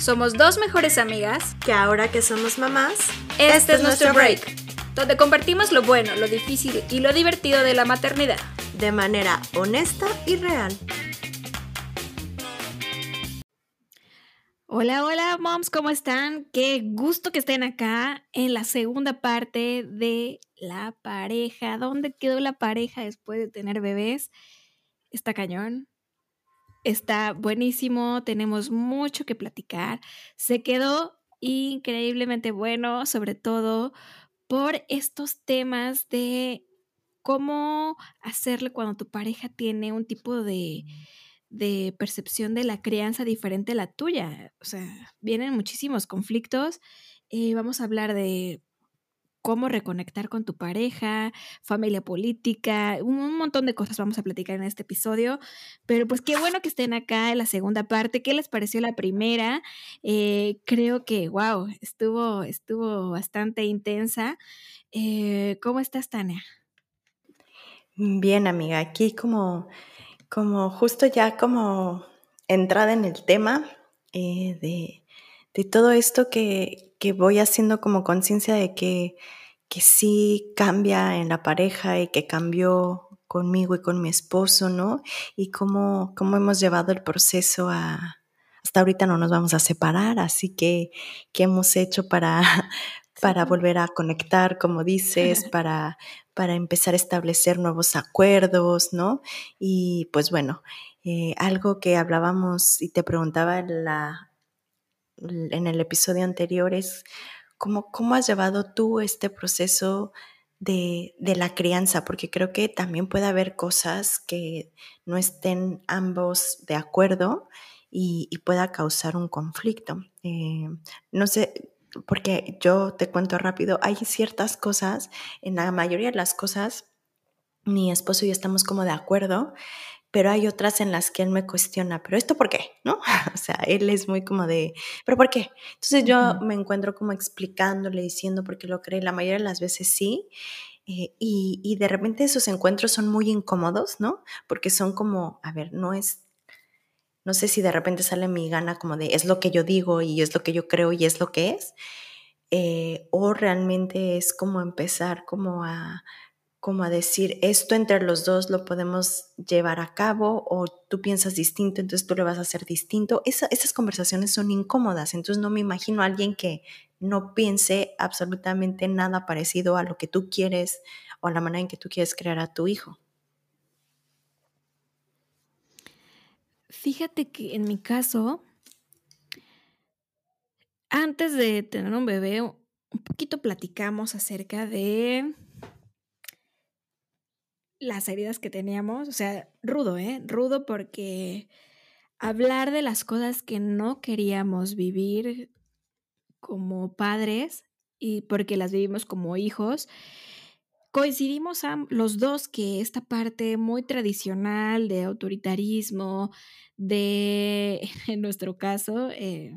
Somos dos mejores amigas que ahora que somos mamás, este, es nuestro break, donde compartimos lo bueno, lo difícil y lo divertido de la maternidad. De manera honesta y real. Hola, hola, moms, ¿cómo están? Qué gusto que estén acá en la segunda parte de la pareja. ¿Dónde quedó la pareja después de tener bebés? Está cañón. Está buenísimo, tenemos mucho que platicar. Se quedó increíblemente bueno, sobre todo por estos temas de cómo hacerle cuando tu pareja tiene un tipo de, de percepción de la crianza diferente a la tuya. O sea, vienen muchísimos conflictos. Eh, vamos a hablar de cómo reconectar con tu pareja, familia política, un, montón de cosas vamos a platicar en este episodio. Pero pues qué bueno que estén acá en la segunda parte. ¿Qué les pareció la primera? Eh, creo que, wow, estuvo, estuvo bastante intensa. Eh, ¿Cómo estás, Tania? Bien, amiga, aquí como, como justo ya como entrada en el tema eh, de, de todo esto que, que voy haciendo como conciencia de que, que sí cambia en la pareja y que cambió conmigo y con mi esposo, ¿no? Y cómo, cómo hemos llevado el proceso a... Hasta ahorita no nos vamos a separar, así que, ¿qué hemos hecho para, para volver a conectar, como dices, para, para empezar a establecer nuevos acuerdos, ¿no? Y pues bueno, eh, algo que hablábamos y te preguntaba la, en el episodio anterior es cómo, cómo has llevado tú este proceso de, de, la crianza, porque creo que también puede haber cosas que no estén ambos de acuerdo y, pueda causar un conflicto. Eh, no sé, porque yo te cuento rápido, hay ciertas cosas, en la mayoría de las cosas, mi esposo y yo estamos como de acuerdo, pero hay otras en las que él me cuestiona, pero esto por qué, ¿no? o sea, él es muy como de, pero ¿por qué? Entonces yo me encuentro como explicándole, diciendo por qué lo cree, la mayoría de las veces sí, eh, y, y de repente esos encuentros son muy incómodos, ¿no? Porque son como, a ver, no es, no sé si de repente sale mi gana como de, es lo que yo digo y es lo que yo creo y es lo que es, eh, o realmente es como empezar como a como a decir, esto entre los dos lo podemos llevar a cabo o tú piensas distinto, entonces tú le vas a hacer distinto. esas conversaciones son incómodas, entonces no me imagino a alguien que no piense absolutamente nada parecido a lo que tú quieres o a la manera en que tú quieres crear a tu hijo. Fíjate que en mi caso, antes de tener un bebé, un poquito platicamos acerca de las heridas que teníamos, o sea, rudo, ¿eh? Rudo porque hablar de las cosas que no queríamos vivir como padres y porque las vivimos como hijos, coincidimos los dos que esta parte muy tradicional de autoritarismo, de, en nuestro caso, eh,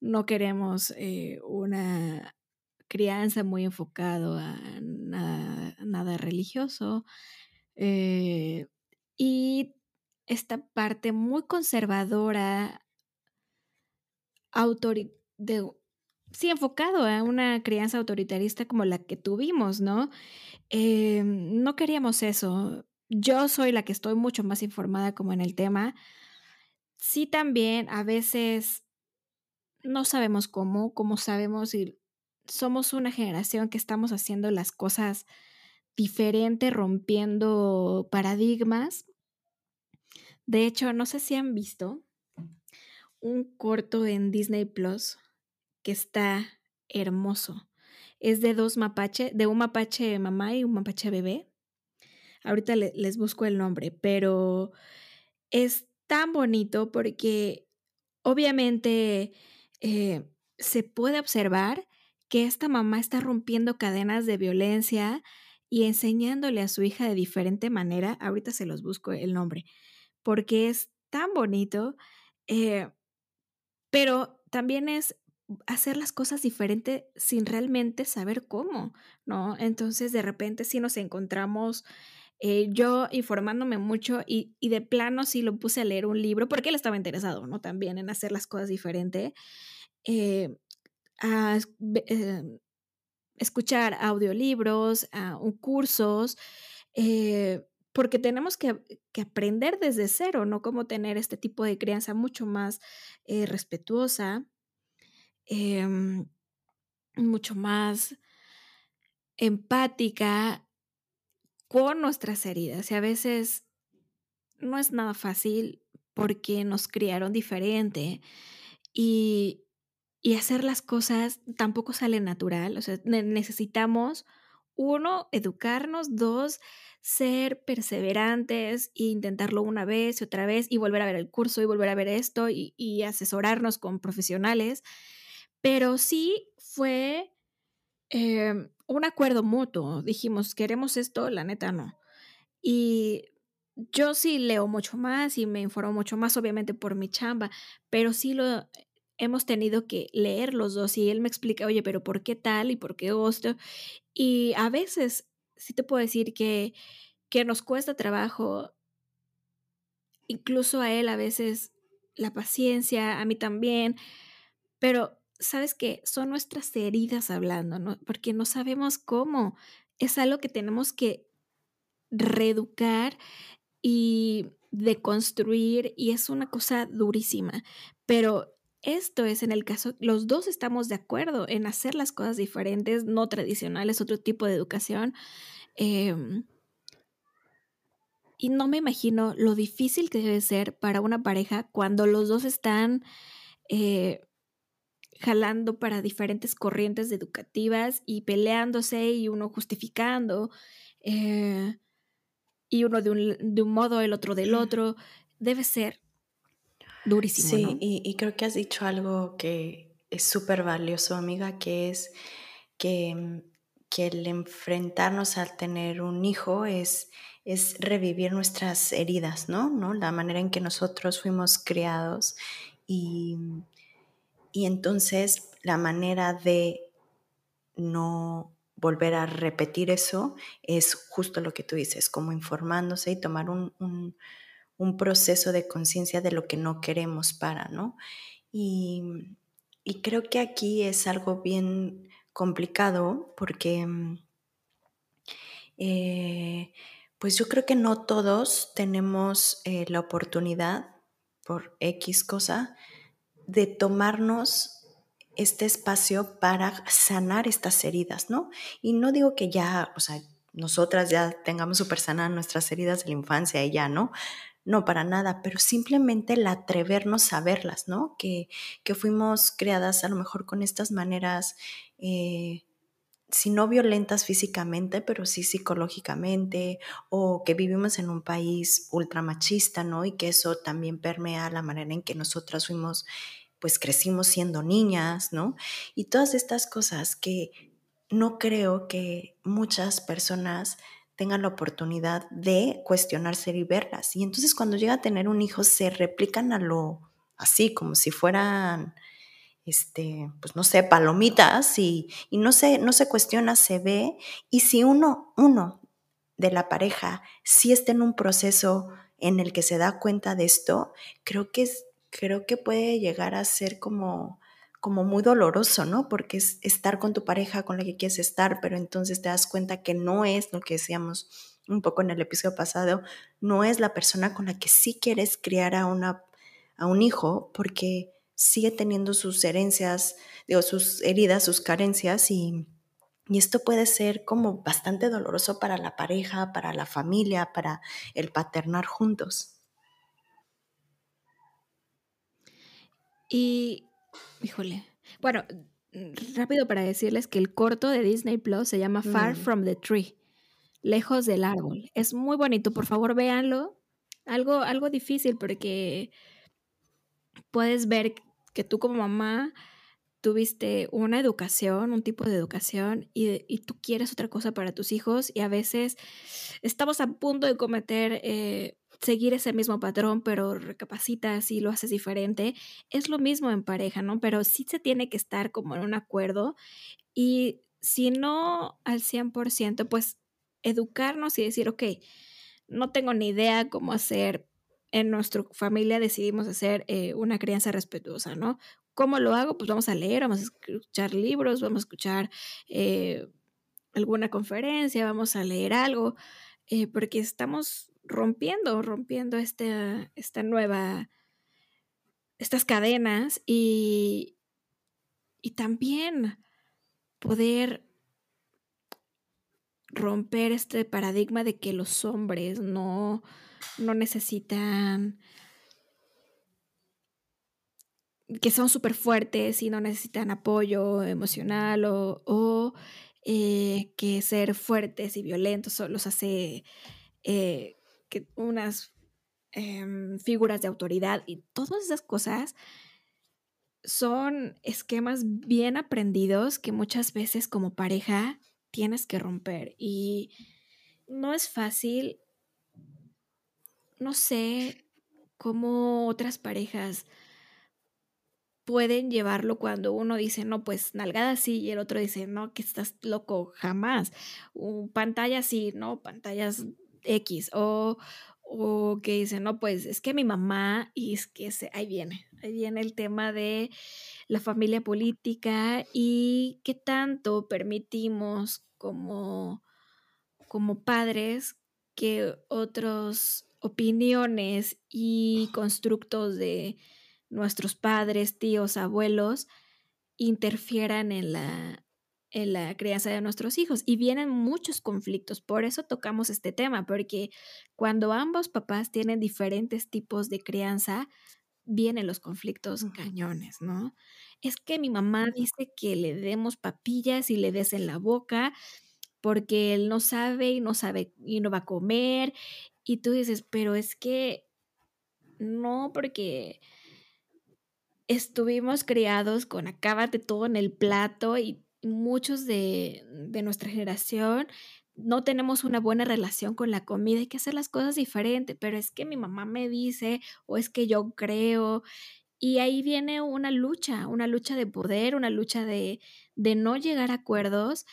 no queremos eh, una crianza muy enfocado a nada, religioso. Eh, y esta parte muy conservadora, de, sí, enfocado a una crianza autoritarista como la que tuvimos, ¿no? Eh, no queríamos eso. Yo soy la que estoy mucho más informada como en el tema. Sí, también a veces no sabemos cómo, cómo sabemos y somos una generación que estamos haciendo las cosas diferente, rompiendo paradigmas. De hecho, no sé si han visto un corto en Disney Plus que está hermoso. Es de dos mapache, de un mapache mamá y un mapache bebé. Ahorita les busco el nombre, pero es tan bonito porque obviamente eh, se puede observar que esta mamá está rompiendo cadenas de violencia y enseñándole a su hija de diferente manera, ahorita se los busco el nombre, porque es tan bonito, eh, pero también es hacer las cosas diferente sin realmente saber cómo, ¿no? Entonces de repente si nos encontramos Eh, yo informándome mucho y, de plano sí lo puse a leer un libro porque él estaba interesado, ¿no? También en hacer las cosas diferente. Eh, a eh, escuchar audiolibros, a un cursos, porque tenemos que, aprender desde cero, ¿no? Cómo tener este tipo de crianza mucho más respetuosa, em, mucho más empática con nuestras heridas. Y a veces no es nada fácil porque nos criaron diferente y, hacer las cosas tampoco sale natural. O sea, necesitamos, uno, educarnos, dos, ser perseverantes e intentarlo una vez y otra vez y volver a ver el curso y volver a ver esto y, y asesorarnos con profesionales. Pero sí fue Em, un acuerdo mutuo. Dijimos, queremos esto, la neta no. Y yo sí leo mucho más y me informo mucho más, obviamente por mi chamba, pero sí lo hemos tenido que leer los dos y él me explica, oye, pero ¿por qué tal y por qué esto? Y a veces sí te puedo decir que, que nos cuesta trabajo, incluso a él a veces la paciencia, a mí también, pero sabes que son nuestras heridas hablando, ¿no? Porque no sabemos cómo. Es algo que tenemos que reeducar y deconstruir y es una cosa durísima. Pero esto es en el caso, los dos estamos de acuerdo en hacer las cosas diferentes, no tradicionales, otro tipo de educación. Em, y no me imagino lo difícil que debe ser para una pareja cuando los dos están eh, jalando para diferentes corrientes educativas y peleándose y uno justificando, eh, y uno de un, de un, modo, el otro del otro, debe ser durísimo. Sí, y, creo que has dicho algo que es súper valioso, amiga, que es que, mm, que, el enfrentarnos al tener un hijo es, es revivir nuestras heridas, ¿no? ¿no? La manera en que nosotros fuimos criados y y entonces la manera de no volver a repetir eso es justo lo que tú dices, como informándose y tomar un, proceso de conciencia de lo que no queremos para, ¿no? Y, creo que aquí es algo bien complicado porque, eh, pues yo creo que no todos tenemos eh, la oportunidad por X cosa de tomarnos este espacio para sanar estas heridas, ¿no? Y no digo que ya, o sea, nosotras ya tengamos súper sanadas nuestras heridas de la infancia y ya, ¿no? No, para nada, pero simplemente el atrevernos a verlas, ¿no? Que, que fuimos creadas a lo mejor con estas maneras, eh, si no violentas físicamente, pero sí psicológicamente, o que vivimos en un país ultramachista, ¿no? Y que eso también permea la manera en que nosotras fuimos pues crecimos siendo niñas, ¿no? Y todas estas cosas que no creo que muchas personas tengan la oportunidad de cuestionarse y verlas. Y entonces cuando llega a tener un hijo se replican a lo así, como si fueran, este, pues no sé, palomitas y, no, se, no se cuestiona, se ve. Y si uno, uno de la pareja sí está en un proceso en el que se da cuenta de esto, creo que creo que puede llegar a ser como, como muy doloroso, ¿no? Porque es estar con tu pareja con la que quieres estar, pero entonces te das cuenta que no es lo que decíamos un poco en el episodio pasado, no es la persona con la que sí quieres criar a, una, a un hijo, porque sigue teniendo sus herencias, digo, sus heridas, sus carencias y, y esto puede ser como bastante doloroso para la pareja, para la familia, para el paternar juntos. Y, híjole, bueno, rápido para decirles que el corto de Disney Plus se llama Far mm. from the Tree, lejos del árbol. Es muy bonito, por favor véanlo. Algo, algo difícil porque puedes ver que tú como mamá tuviste una educación, un tipo de educación y, y, tú quieres otra cosa para tus hijos y a veces estamos a punto de cometer eh, seguir ese mismo patrón, pero recapacitas y lo haces diferente. Es lo mismo en pareja, ¿no? Pero sí se tiene que estar como en un acuerdo y si no al 100%, pues educarnos y decir, ok, no tengo ni idea cómo hacer. En nuestra familia decidimos hacer eh, una crianza respetuosa, ¿no? ¿Cómo lo hago? Pues vamos a leer, vamos a escuchar libros, vamos a escuchar eh, alguna conferencia, vamos a leer algo, eh, porque estamos rompiendo, rompiendo esta, esta nueva, estas cadenas y, y también poder romper este paradigma de que los hombres no, no necesitan, que son súper fuertes y no necesitan apoyo emocional o, eh, que ser fuertes y violentos los hace eh, que unas em, figuras de autoridad y todas esas cosas son esquemas bien aprendidos que muchas veces como pareja tienes que romper y no es fácil. No sé cómo otras parejas pueden llevarlo cuando uno dice, no, pues nalgada sí, y el otro dice, no, que estás loco, jamás. pantalla sí, ¿no? Pantallas X. O, o que dice, no, pues es que mi mamá, y es que se, ahí viene, ahí viene el tema de la familia política y qué tanto permitimos como, como padres que otras opiniones y constructos de nuestros padres, tíos, abuelos interfieran en la, en la crianza de nuestros hijos. Y vienen muchos conflictos, por eso tocamos este tema, porque cuando ambos papás tienen diferentes tipos de crianza, vienen los conflictos cañones, ¿no? Es que mi mamá dice que le demos papillas y le des en la boca porque él no sabe y no sabe y no va a comer. Y tú dices, pero es que no, porque estuvimos criados con acábate todo en el plato y muchos de, de nuestra generación no tenemos una buena relación con la comida, hay que hacer las cosas diferentes, pero es que mi mamá me dice o es que yo creo y ahí viene una lucha, una lucha de poder, una lucha de, de no llegar a acuerdos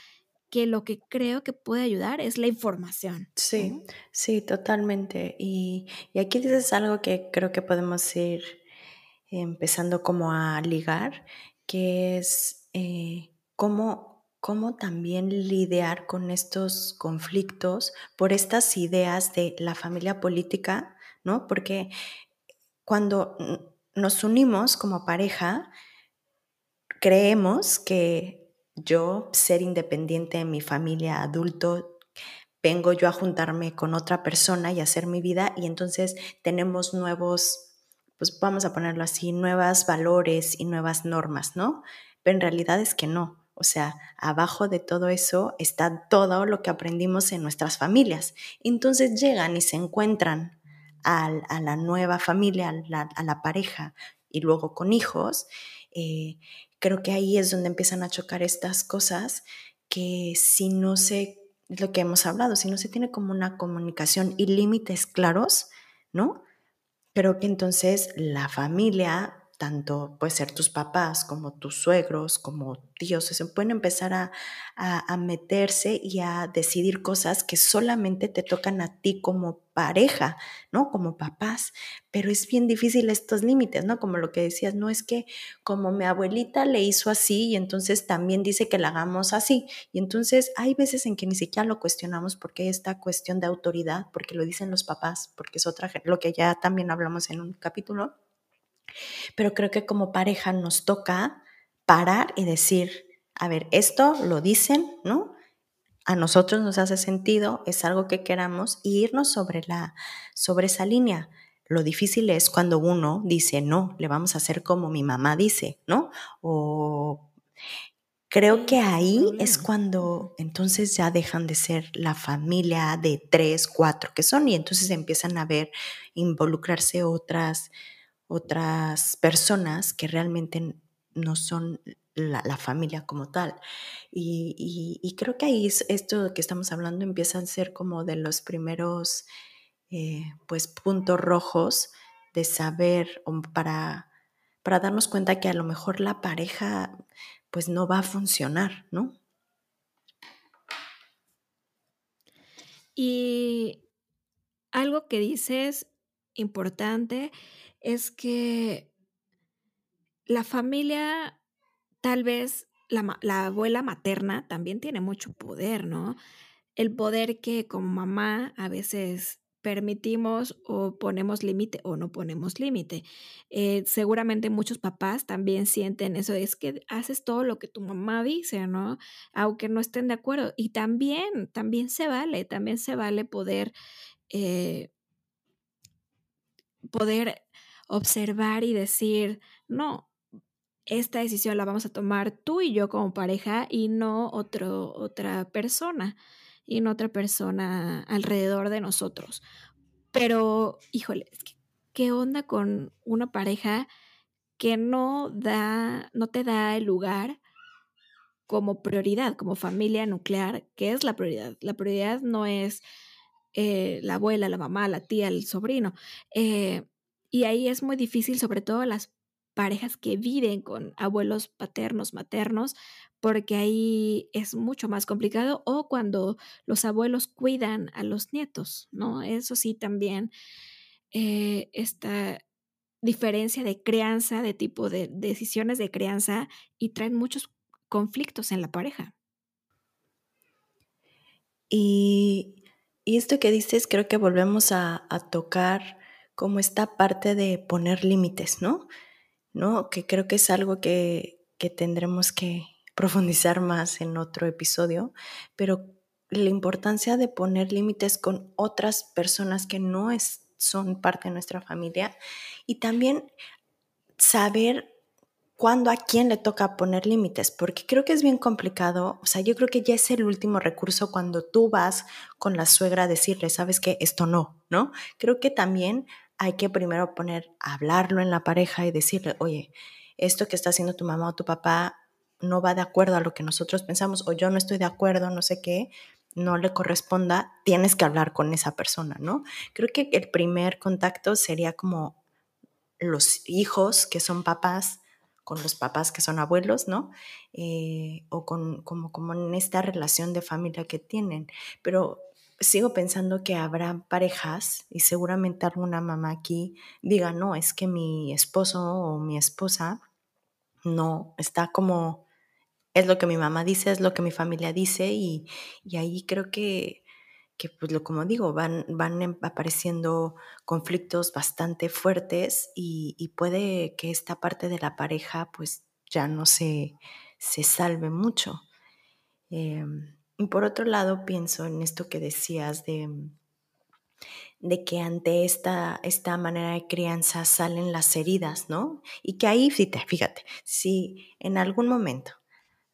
que lo que creo que puede ayudar es la información. Sí, sí, totalmente. Y, y, aquí dices algo que creo que podemos ir empezando como a ligar, que es eh, cómo cómo también lidiar con estos conflictos por estas ideas de la familia política, ¿no? Porque cuando nos unimos como pareja, creemos que yo, ser independiente en mi familia, adulto, vengo yo a juntarme con otra persona y hacer mi vida y entonces tenemos nuevos, pues vamos a ponerlo así, nuevas valores y nuevas normas, ¿no? Pero en realidad es que no. O sea, abajo de todo eso está todo lo que aprendimos en nuestras familias. Entonces llegan y se encuentran a, la nueva familia, a la, pareja y luego con hijos. Eh, creo que ahí es donde empiezan a chocar estas cosas que si no se, lo que hemos hablado, si no se tiene como una comunicación y límites claros, ¿no? Creo que entonces la familia tanto puede ser tus papás como tus suegros, como tíos, se pueden empezar a, a, meterse y a decidir cosas que solamente te tocan a ti como pareja, ¿no? Como papás, pero es bien difícil estos límites, ¿no? Como lo que decías, no es que como mi abuelita le hizo así y entonces también dice que la hagamos así. Y entonces hay veces en que ni siquiera lo cuestionamos porque esta cuestión de autoridad, porque lo dicen los papás, porque es otra, lo que ya también hablamos en un capítulo pero creo que como pareja nos toca parar y decir, a ver, esto lo dicen, ¿no? A nosotros nos hace sentido, es algo que queramos y irnos sobre, la, sobre esa línea. Lo difícil es cuando uno dice, no, le vamos a hacer como mi mamá dice, ¿no? O creo que ahí es cuando entonces ya dejan de ser la familia de tres, cuatro que son y entonces empiezan a ver, involucrarse otras otras personas que realmente no son la, familia como tal. Y, creo que ahí esto que estamos hablando empieza a ser como de los primeros eh, pues puntos rojos de saber para, para darnos cuenta que a lo mejor la pareja pues no va a funcionar, ¿no? Y algo que dices importante es que la familia, tal vez la, la, abuela materna también tiene mucho poder, ¿no? El poder que como mamá a veces permitimos o ponemos límite o no ponemos límite. Eh, seguramente muchos papás también sienten eso, es que haces todo lo que tu mamá dice, ¿no? Aunque no estén de acuerdo. Y también, también se vale, también se vale poder, eh, poder observar y decir, no, esta decisión la vamos a tomar tú y yo como pareja y no otro, otra persona y no otra persona alrededor de nosotros. Pero, híjole, ¿qué onda con una pareja que no da, no te da el lugar como prioridad, como familia nuclear? ¿Qué es la prioridad? La prioridad no es eh, la abuela, la mamá, la tía, el sobrino. Eh, y ahí es muy difícil, sobre todo las parejas que viven con abuelos paternos, maternos, porque ahí es mucho más complicado, o cuando los abuelos cuidan a los nietos, ¿no? Eso sí también, eh, esta diferencia de crianza, de tipo de decisiones de crianza, y traen muchos conflictos en la pareja. Y, y esto que dices, creo que volvemos a, a tocar como esta parte de poner límites, ¿no? ¿No? Que creo que es algo que, que tendremos que, profundizar más en otro episodio, pero la importancia de poner límites con otras personas que no es, son parte de nuestra familia y también saber cuándo a quién le toca poner límites, porque creo que es bien complicado, o sea, yo creo que ya es el último recurso cuando tú vas con la suegra a decirle, sabes que esto no, ¿no? Creo que también hay que primero poner, hablarlo en la pareja y decirle, oye, esto que está haciendo tu mamá o tu papá no va de acuerdo a lo que nosotros pensamos o yo no estoy de acuerdo, no sé qué, no le corresponda, tienes que hablar con esa persona, ¿no? Creo que el primer contacto sería como los hijos que son papás con los papás que son abuelos, ¿no? Eh, o con, como, como en esta relación de familia que tienen. Pero sigo pensando que habrá parejas y seguramente alguna mamá aquí diga, no, es que mi esposo o mi esposa no está como es lo que mi mamá dice, es lo que mi familia dice y, ahí creo que, que, pues lo como digo, van, van em, apareciendo conflictos bastante fuertes y, puede que esta parte de la pareja pues ya no se, se salve mucho. Em, y por otro lado pienso en esto que decías de, de que ante esta, esta manera de crianza salen las heridas, ¿no? Y que ahí, fíjate, si en algún momento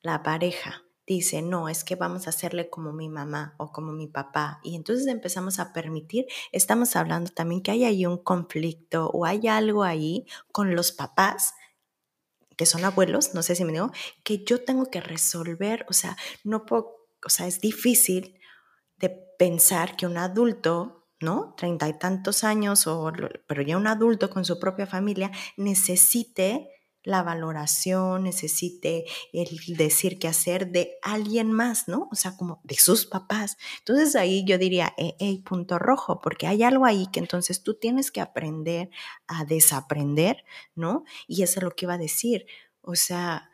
la pareja dice, no, es que vamos a hacerle como mi mamá o como mi papá. Y entonces empezamos a permitir, estamos hablando también que hay ahí un conflicto o hay algo ahí con los papás que son abuelos, no sé si me digo, que yo tengo que resolver, o sea, no puedo, o sea, es difícil de pensar que un adulto, ¿no? Treinta y tantos años, o, pero ya un adulto con su propia familia, necesite la valoración, necesite el decir qué hacer de alguien más, ¿no? O sea, como de sus papás. Entonces ahí yo diría, hey, punto rojo, porque hay algo ahí que entonces tú tienes que aprender a desaprender, ¿no? Y eso es lo que iba a decir. O sea,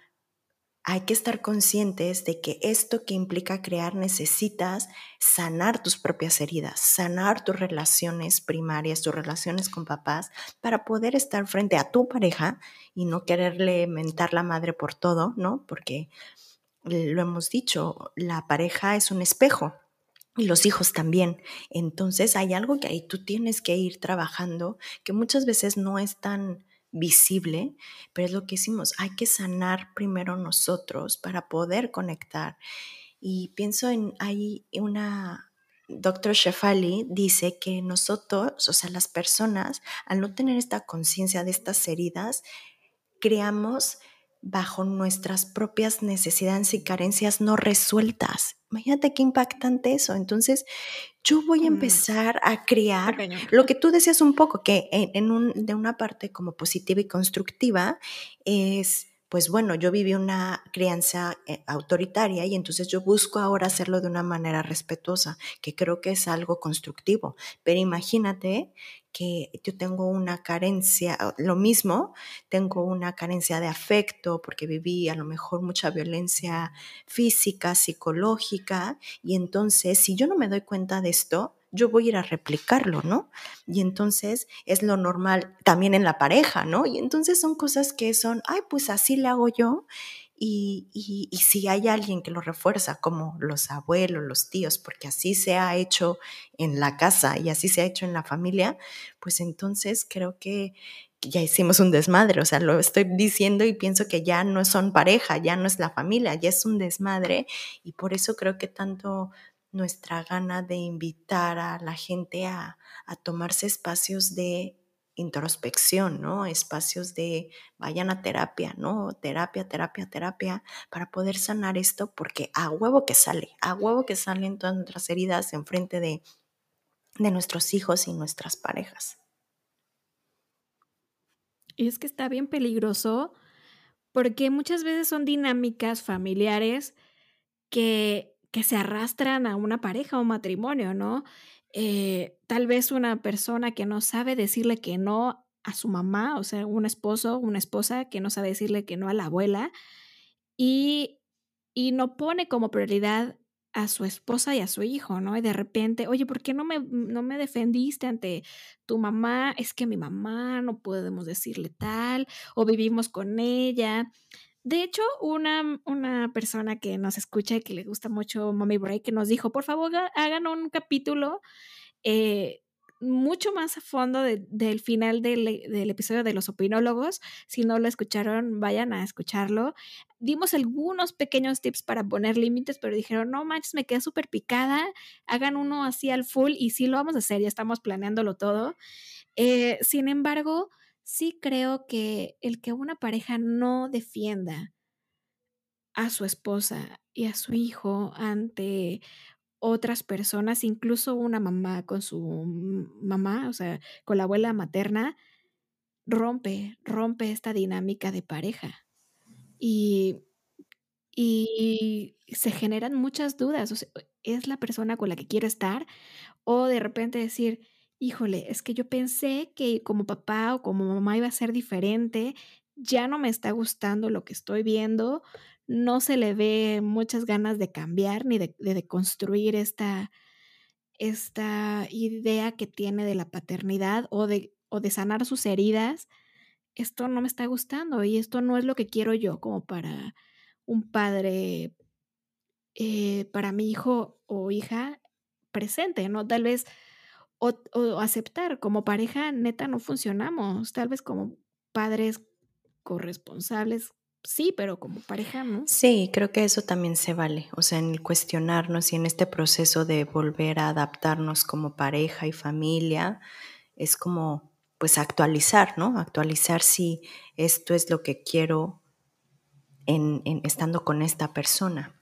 hay que estar conscientes de que esto que implica crear necesitas sanar tus propias heridas, sanar tus relaciones primarias, tus relaciones con papás, para poder estar frente a tu pareja y no quererle mentar la madre por todo, ¿no? Porque lo hemos dicho, la pareja es un espejo y los hijos también. Entonces hay algo que ahí tú tienes que ir trabajando que muchas veces no es tan visible, pero es lo que hicimos, hay que sanar primero nosotros para poder conectar. Y pienso en, hay una, doctor Shefali dice que nosotros, o sea, las personas, al no tener esta conciencia de estas heridas, creamos bajo nuestras propias necesidades y carencias no resueltas. Imagínate qué impactante eso. Entonces, yo voy a mm. empezar a crear lo que tú decías un poco, que en, un, de una parte como positiva y constructiva es pues bueno, yo viví una crianza eh, autoritaria y entonces yo busco ahora hacerlo de una manera respetuosa, que creo que es algo constructivo. Pero imagínate que yo tengo una carencia, lo mismo, tengo una carencia de afecto porque viví a lo mejor mucha violencia física, psicológica, y entonces si yo no me doy cuenta de esto, yo voy a ir a replicarlo, ¿no? Y entonces es lo normal también en la pareja, ¿no? Y entonces son cosas que son, ay, pues así le hago yo. Y, y, si hay alguien que lo refuerza, como los abuelos, los tíos, porque así se ha hecho en la casa y así se ha hecho en la familia, pues entonces creo que ya hicimos un desmadre, o sea, lo estoy diciendo y pienso que ya no son pareja, ya no es la familia, ya es un desmadre. Y por eso creo que tanto nuestra gana de invitar a la gente a, tomarse espacios de introspección, ¿no? Espacios de vayan a terapia, ¿no? Terapia, terapia, terapia, para poder sanar esto, porque a huevo que sale, a huevo que salen todas nuestras heridas enfrente de, de nuestros hijos y nuestras parejas. Y es que está bien peligroso porque muchas veces son dinámicas familiares que que se arrastran a una pareja o matrimonio, ¿no? Eh, tal vez una persona que no sabe decirle que no a su mamá, o sea, un esposo, una esposa que no sabe decirle que no a la abuela y, y no pone como prioridad a su esposa y a su hijo, ¿no? Y de repente, oye, ¿por qué no me, no me defendiste ante tu mamá? Es que mi mamá no podemos decirle tal, o vivimos con ella. De hecho, una, una persona que nos escucha y que le gusta mucho Mommy Break, que nos dijo, por favor, hagan un capítulo eh, mucho más a fondo del final del, episodio de los opinólogos. Si no lo escucharon, vayan a escucharlo. Dimos algunos pequeños tips para poner límites, pero dijeron, no manches, me queda súper picada, hagan uno así al full y sí lo vamos a hacer, ya estamos planeándolo todo. Eh, sin embargo, sí creo que el que una pareja no defienda a su esposa y a su hijo ante otras personas, incluso una mamá con su mamá, o sea, con la abuela materna, rompe, rompe esta dinámica de pareja. Y, y se generan muchas dudas. ¿Es la persona con la que quiero estar? O de repente decir, híjole, es que yo pensé que como papá o como mamá iba a ser diferente, ya no me está gustando lo que estoy viendo, no se le ve muchas ganas de cambiar ni de, de, construir esta, esta idea que tiene de la paternidad o de, o de sanar sus heridas. Esto no me está gustando y esto no es lo que quiero yo como para un padre, eh, para mi hijo o hija presente, ¿no? Tal vez o, aceptar, como pareja neta no funcionamos, tal vez como padres corresponsables, sí, pero como pareja no. Sí, creo que eso también se vale, o sea, en el cuestionarnos y en este proceso de volver a adaptarnos como pareja y familia, es como pues actualizar, ¿no? Actualizar si esto es lo que quiero en estando con esta persona.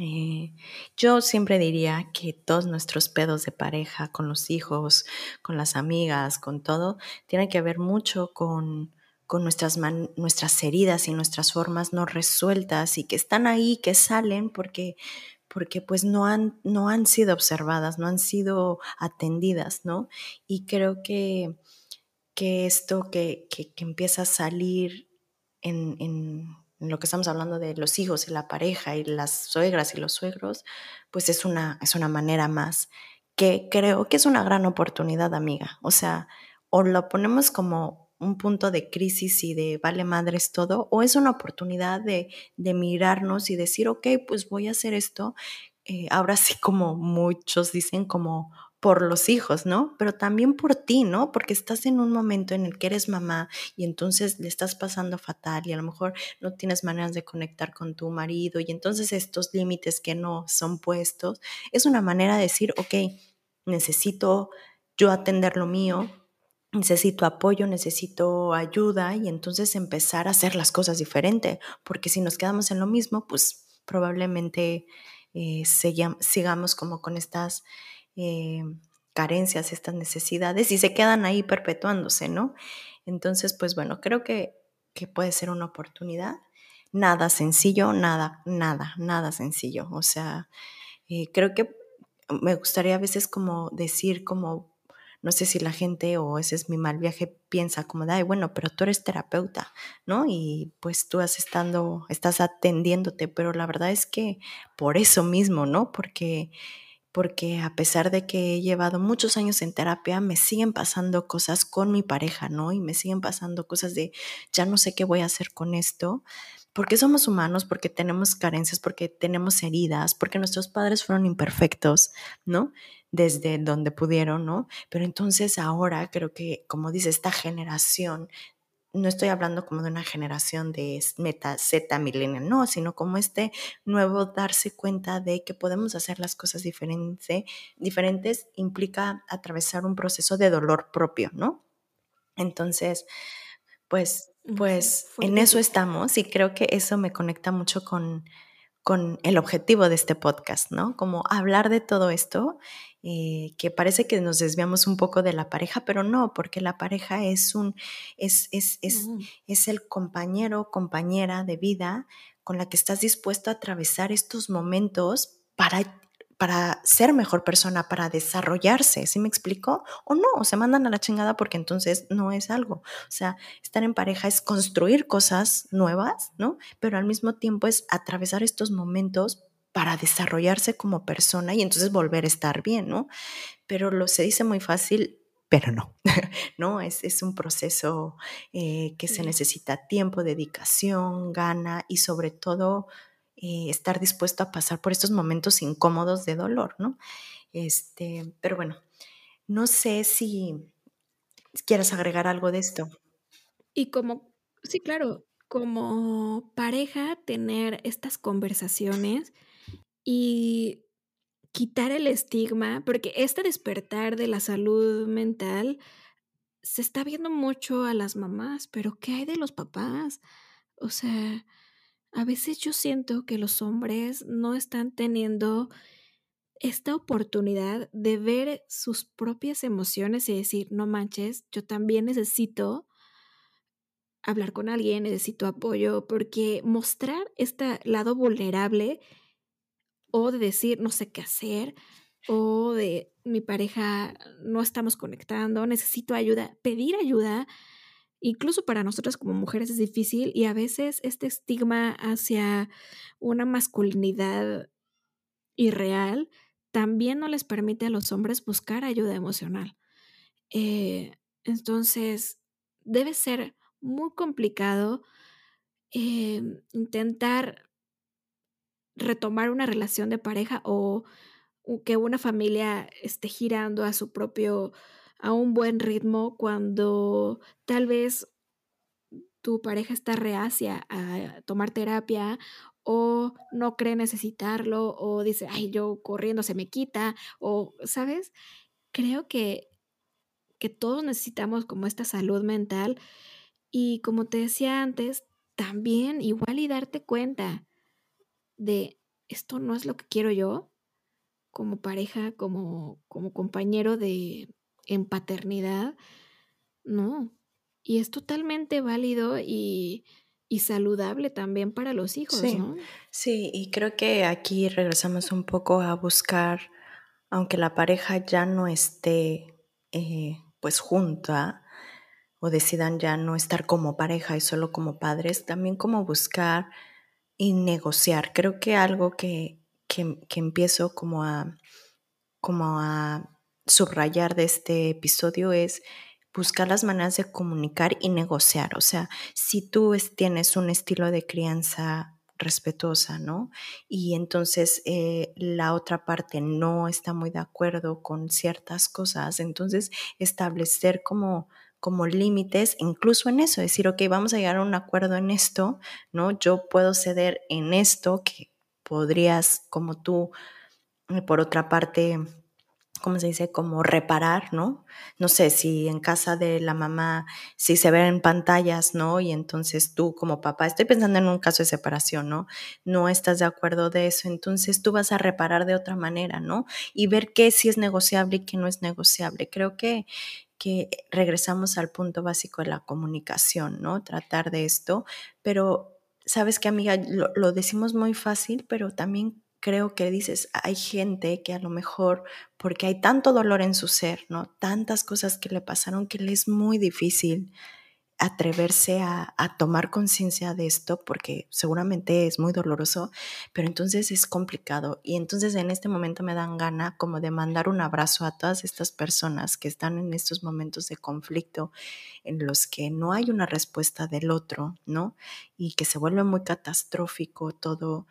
Eh, yo siempre diría que todos nuestros pedos de pareja, con los hijos, con las amigas, con todo, tienen que ver mucho con, con nuestras, nuestras heridas y nuestras formas no resueltas y que están ahí, que salen porque, porque pues no han, no han sido observadas, no han sido atendidas, ¿no? Y creo que, que esto que, que, empieza a salir en en lo que estamos hablando de los hijos y la pareja y las suegras y los suegros, pues es una, es una manera más que creo que es una gran oportunidad, amiga. O sea, o lo ponemos como un punto de crisis y de vale madres todo, o es una oportunidad de, de mirarnos y decir, ok, pues voy a hacer esto. Eh, ahora sí, como muchos dicen, como por los hijos, ¿no? Pero también por ti, ¿no? Porque estás en un momento en el que eres mamá y entonces le estás pasando fatal y a lo mejor no tienes maneras de conectar con tu marido y entonces estos límites que no son puestos, es una manera de decir, ok, necesito yo atender lo mío, necesito apoyo, necesito ayuda y entonces empezar a hacer las cosas diferente, porque si nos quedamos en lo mismo, pues probablemente eh, sigamos como con estas eh, carencias, estas necesidades y se quedan ahí perpetuándose, ¿no? Entonces, pues bueno, creo que, que puede ser una oportunidad nada sencillo, nada, nada, nada sencillo. O sea, eh, creo que me gustaría a veces como decir como, no sé si la gente o ese es mi mal viaje, piensa como, ay, bueno, pero tú eres terapeuta, ¿no? Y pues tú estando, estás atendiéndote, pero la verdad es que por eso mismo, ¿no? Porque porque a pesar de que he llevado muchos años en terapia, me siguen pasando cosas con mi pareja, ¿no? Y me siguen pasando cosas de, ya no sé qué voy a hacer con esto, porque somos humanos, porque tenemos carencias, porque tenemos heridas, porque nuestros padres fueron imperfectos, ¿no? Desde donde pudieron, ¿no? Pero entonces ahora creo que, como dice, esta generación no estoy hablando como de una generación de meta Z millennial, no, sino como este nuevo darse cuenta de que podemos hacer las cosas diferente, diferentes implica atravesar un proceso de dolor propio, ¿no? Entonces, pues, pues en eso estamos y creo que eso me conecta mucho con, con el objetivo de este podcast, ¿no? Como hablar de todo esto eh, que parece que nos desviamos un poco de la pareja, pero no, porque la pareja es un, es, es, es, es el compañero, compañera de vida con la que estás dispuesto a atravesar estos momentos para para ser mejor persona, para desarrollarse, ¿sí me explico? O no, o se mandan a la chingada porque entonces no es algo. O sea, estar en pareja es construir cosas nuevas, ¿no? Pero al mismo tiempo es atravesar estos momentos para desarrollarse como persona y entonces volver a estar bien, ¿no? Pero lo se dice muy fácil, pero no, ¿no? Es, es un proceso eh, que se necesita tiempo, dedicación, gana y sobre todo eh, estar dispuesto a pasar por estos momentos incómodos de dolor, ¿no? Este, pero bueno, no sé si quieres agregar algo de esto. Y como, sí, claro, como pareja, tener estas conversaciones y quitar el estigma, porque este despertar de la salud mental se está viendo mucho a las mamás, pero ¿qué hay de los papás? O sea, a veces yo siento que los hombres no están teniendo esta oportunidad de ver sus propias emociones y decir, no manches, yo también necesito hablar con alguien, necesito apoyo, porque mostrar este lado vulnerable o de decir no sé qué hacer, o de mi pareja no estamos conectando, necesito ayuda, pedir ayuda, incluso para nosotras como mujeres es difícil y a veces este estigma hacia una masculinidad irreal también no les permite a los hombres buscar ayuda emocional. Eh, entonces, debe ser muy complicado eh, intentar retomar una relación de pareja o que una familia esté girando a su propio, a un buen ritmo cuando tal vez tu pareja está reacia a tomar terapia o no cree necesitarlo o dice, ay, yo corriendo se me quita o, ¿sabes? Creo que, que todos necesitamos como esta salud mental y como te decía antes, también igual y darte cuenta de esto no es lo que quiero yo como pareja, como, como compañero de en paternidad, no. Y es totalmente válido y, y saludable también para los hijos, sí, ¿no? Sí, y creo que aquí regresamos un poco a buscar, aunque la pareja ya no esté eh, pues junta o decidan ya no estar como pareja y solo como padres, también como buscar y negociar. Creo que algo que, que, empiezo como a, como a subrayar de este episodio es buscar las maneras de comunicar y negociar. O sea, si tú tienes un estilo de crianza respetuosa, ¿no? Y entonces eh, la otra parte no está muy de acuerdo con ciertas cosas, entonces establecer como como límites, incluso en eso, decir, ok, vamos a llegar a un acuerdo en esto, ¿no? Yo puedo ceder en esto que podrías, como tú, eh, por otra parte, ¿cómo se dice? Como reparar, ¿no? No sé, si en casa de la mamá, si se ven pantallas, ¿no? Y entonces tú como papá, estoy pensando en un caso de separación, ¿no? No estás de acuerdo de eso, entonces tú vas a reparar de otra manera, ¿no? Y ver qué sí es negociable y qué no es negociable. Creo que que regresamos al punto básico de la comunicación, ¿no? Tratar de esto, pero sabes que amiga, lo, lo decimos muy fácil, pero también creo que dices, hay gente que a lo mejor, porque hay tanto dolor en su ser, ¿no? Tantas cosas que le pasaron que le es muy difícil atreverse a, tomar conciencia de esto porque seguramente es muy doloroso, pero entonces es complicado. Y entonces en este momento me dan gana como de mandar un abrazo a todas estas personas que están en estos momentos de conflicto en los que no hay una respuesta del otro, ¿no? Y que se vuelve muy catastrófico todo.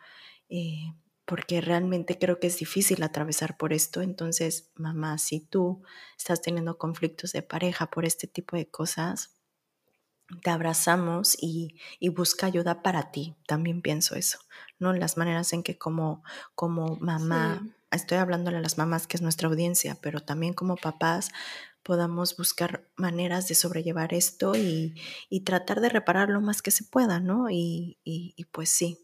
Eh, porque realmente creo que es difícil atravesar por esto. Entonces, mamá, si tú estás teniendo conflictos de pareja por este tipo de cosas, te abrazamos y, busca ayuda para ti. También pienso eso, ¿no? Las maneras en que como, como mamá, estoy hablándole a las mamás que es nuestra audiencia, pero también como papás podamos buscar maneras de sobrellevar esto y, tratar de reparar lo más que se pueda, ¿no? Y, y pues sí.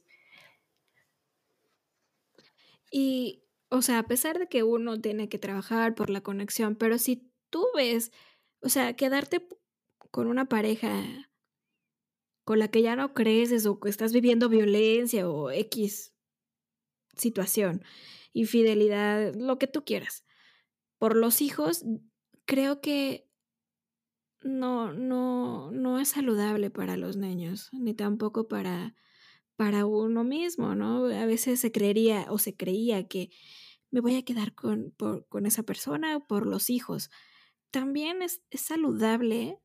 Y, o sea, a pesar de que uno tiene que trabajar por la conexión, pero si tú ves, o sea, quedarte con una pareja con la que ya no creces o que estás viviendo violencia o X situación, infidelidad, lo que tú quieras. Por los hijos, creo que no, no, no es saludable para los niños, ni tampoco para, para uno mismo, ¿no? A veces se creería o se creía que me voy a quedar con, con esa persona por los hijos. También es, es saludable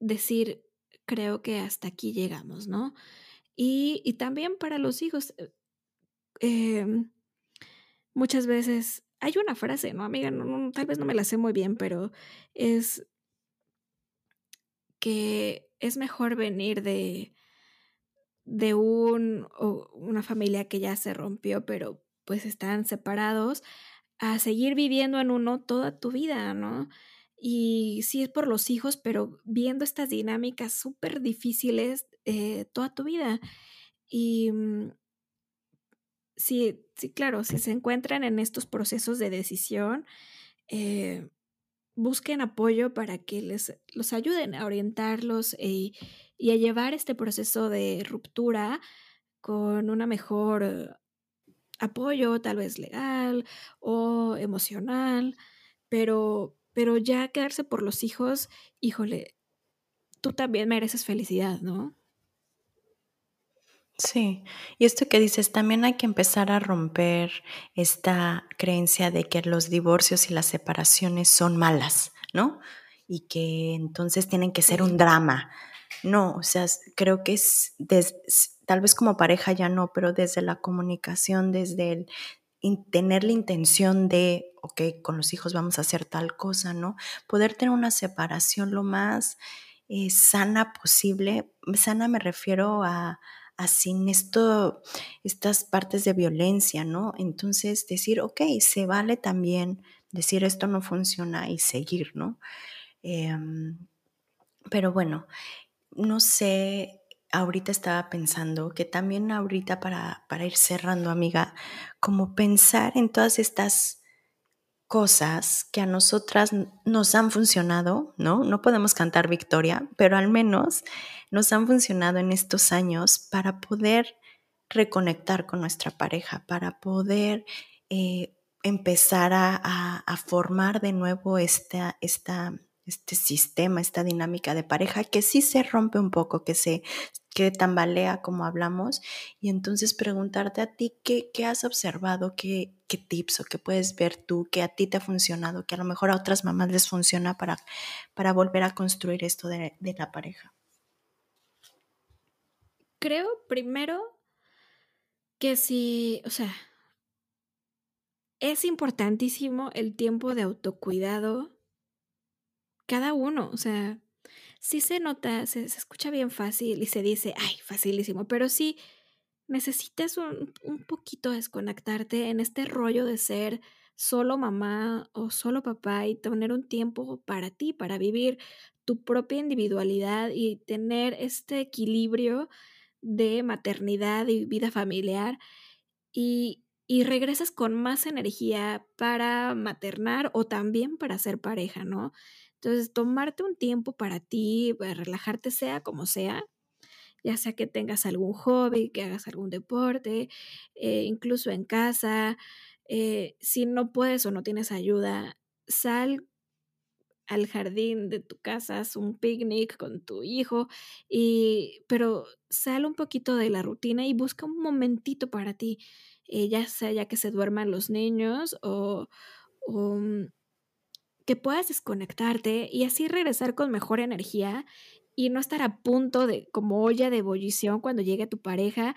decir, creo que hasta aquí llegamos, ¿no? Y, también para los hijos, eh, em, muchas veces hay una frase, ¿no, amiga? No, tal vez no me la sé muy bien, pero es que es mejor venir de, de un, o una familia que ya se rompió, pero pues están separados, a seguir viviendo en uno toda tu vida, ¿no? Y sí es por los hijos, pero viendo estas dinámicas súper difíciles eh, toda tu vida. Y mm, sí, sí, claro, si se encuentran en estos procesos de decisión, eh, busquen apoyo para que les los ayuden a orientarlos y, y a llevar este proceso de ruptura con una mejor apoyo, tal vez legal o emocional, pero pero ya quedarse por los hijos, híjole, tú también mereces felicidad, ¿no? Sí, y esto que dices, también hay que empezar a romper esta creencia de que los divorcios y las separaciones son malas, ¿no? Y que entonces tienen que ser un drama. No, o sea, creo que es, tal vez como pareja ya no, pero desde la comunicación, desde el tener la intención de, ok, con los hijos vamos a hacer tal cosa, ¿no? Poder tener una separación lo más eh, sana posible. Sana me refiero a, sin esto, estas partes de violencia, ¿no? Entonces decir, ok, se vale también decir esto no funciona y seguir, ¿no? Em, pero bueno, no sé ahorita estaba pensando que también ahorita para, para ir cerrando, amiga, como pensar en todas estas cosas que a nosotras nos han funcionado, ¿no? No podemos cantar victoria, pero al menos nos han funcionado en estos años para poder reconectar con nuestra pareja, para poder eh, empezar a, a, formar de nuevo esta, esta este sistema, esta dinámica de pareja que sí se rompe un poco, que se que tambalea como hablamos y entonces preguntarte a ti qué, qué has observado, qué, qué tips o qué puedes ver tú, que a ti te ha funcionado, que a lo mejor a otras mamás les funciona para, para volver a construir esto de, la pareja. Creo primero que si, o sea, es importantísimo el tiempo de autocuidado cada uno, o sea, sí se nota, se, escucha bien fácil y se dice, ay, facilísimo, pero sí necesitas un, un poquito desconectarte en este rollo de ser solo mamá o solo papá y tener un tiempo para ti, para vivir tu propia individualidad y tener este equilibrio de maternidad y vida familiar y, y regresas con más energía para maternar o también para ser pareja, ¿no? Entonces, tomarte un tiempo para ti, para relajarte, sea como sea, ya sea que tengas algún hobby, que hagas algún deporte, eh, incluso en casa. Eh, si no puedes o no tienes ayuda, sal al jardín de tu casa, haz un picnic con tu hijo, y, pero sal un poquito de la rutina y busca un momentito para ti, eh, ya sea ya que se duerman los niños o, o mm, que puedas desconectarte y así regresar con mejor energía y no estar a punto de como olla de ebullición cuando llegue tu pareja,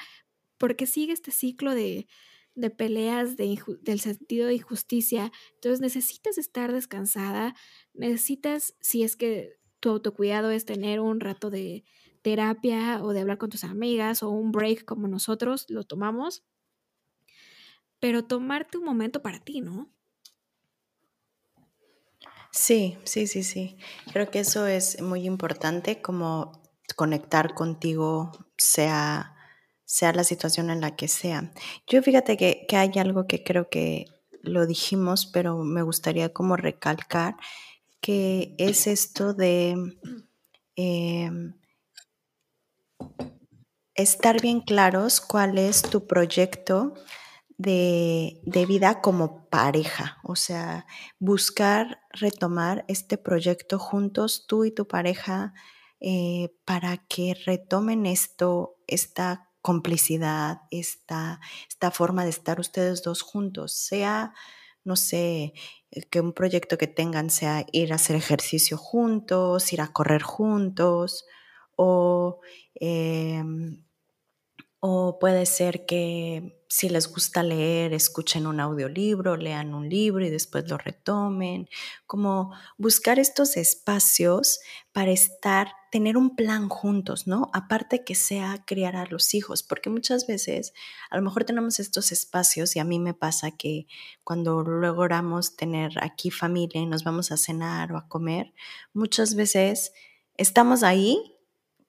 porque sigue este ciclo de, de peleas de del sentido de injusticia. Entonces necesitas estar descansada, necesitas, si es que tu autocuidado es tener un rato de terapia o de hablar con tus amigas o un break como nosotros lo tomamos, pero tomarte un momento para ti, ¿no? Sí, sí, sí, sí. Creo que eso es muy importante, como conectar contigo, sea, sea la situación en la que sea. Yo fíjate que, hay algo que creo que lo dijimos, pero me gustaría como recalcar, que es esto de em, estar bien claros cuál es tu proyecto de, vida como pareja, o sea, buscar retomar este proyecto juntos, tú y tu pareja, eh, para que retomen esto, esta complicidad, esta, esta forma de estar ustedes dos juntos, sea, no sé, que un proyecto que tengan sea ir a hacer ejercicio juntos, ir a correr juntos, o em, o puede ser que si les gusta leer, escuchen un audiolibro, lean un libro y después lo retomen. Como buscar estos espacios para estar, tener un plan juntos, ¿no? Aparte que sea criar a los hijos, porque muchas veces a lo mejor tenemos estos espacios y a mí me pasa que cuando logramos tener aquí familia y nos vamos a cenar o a comer, muchas veces estamos ahí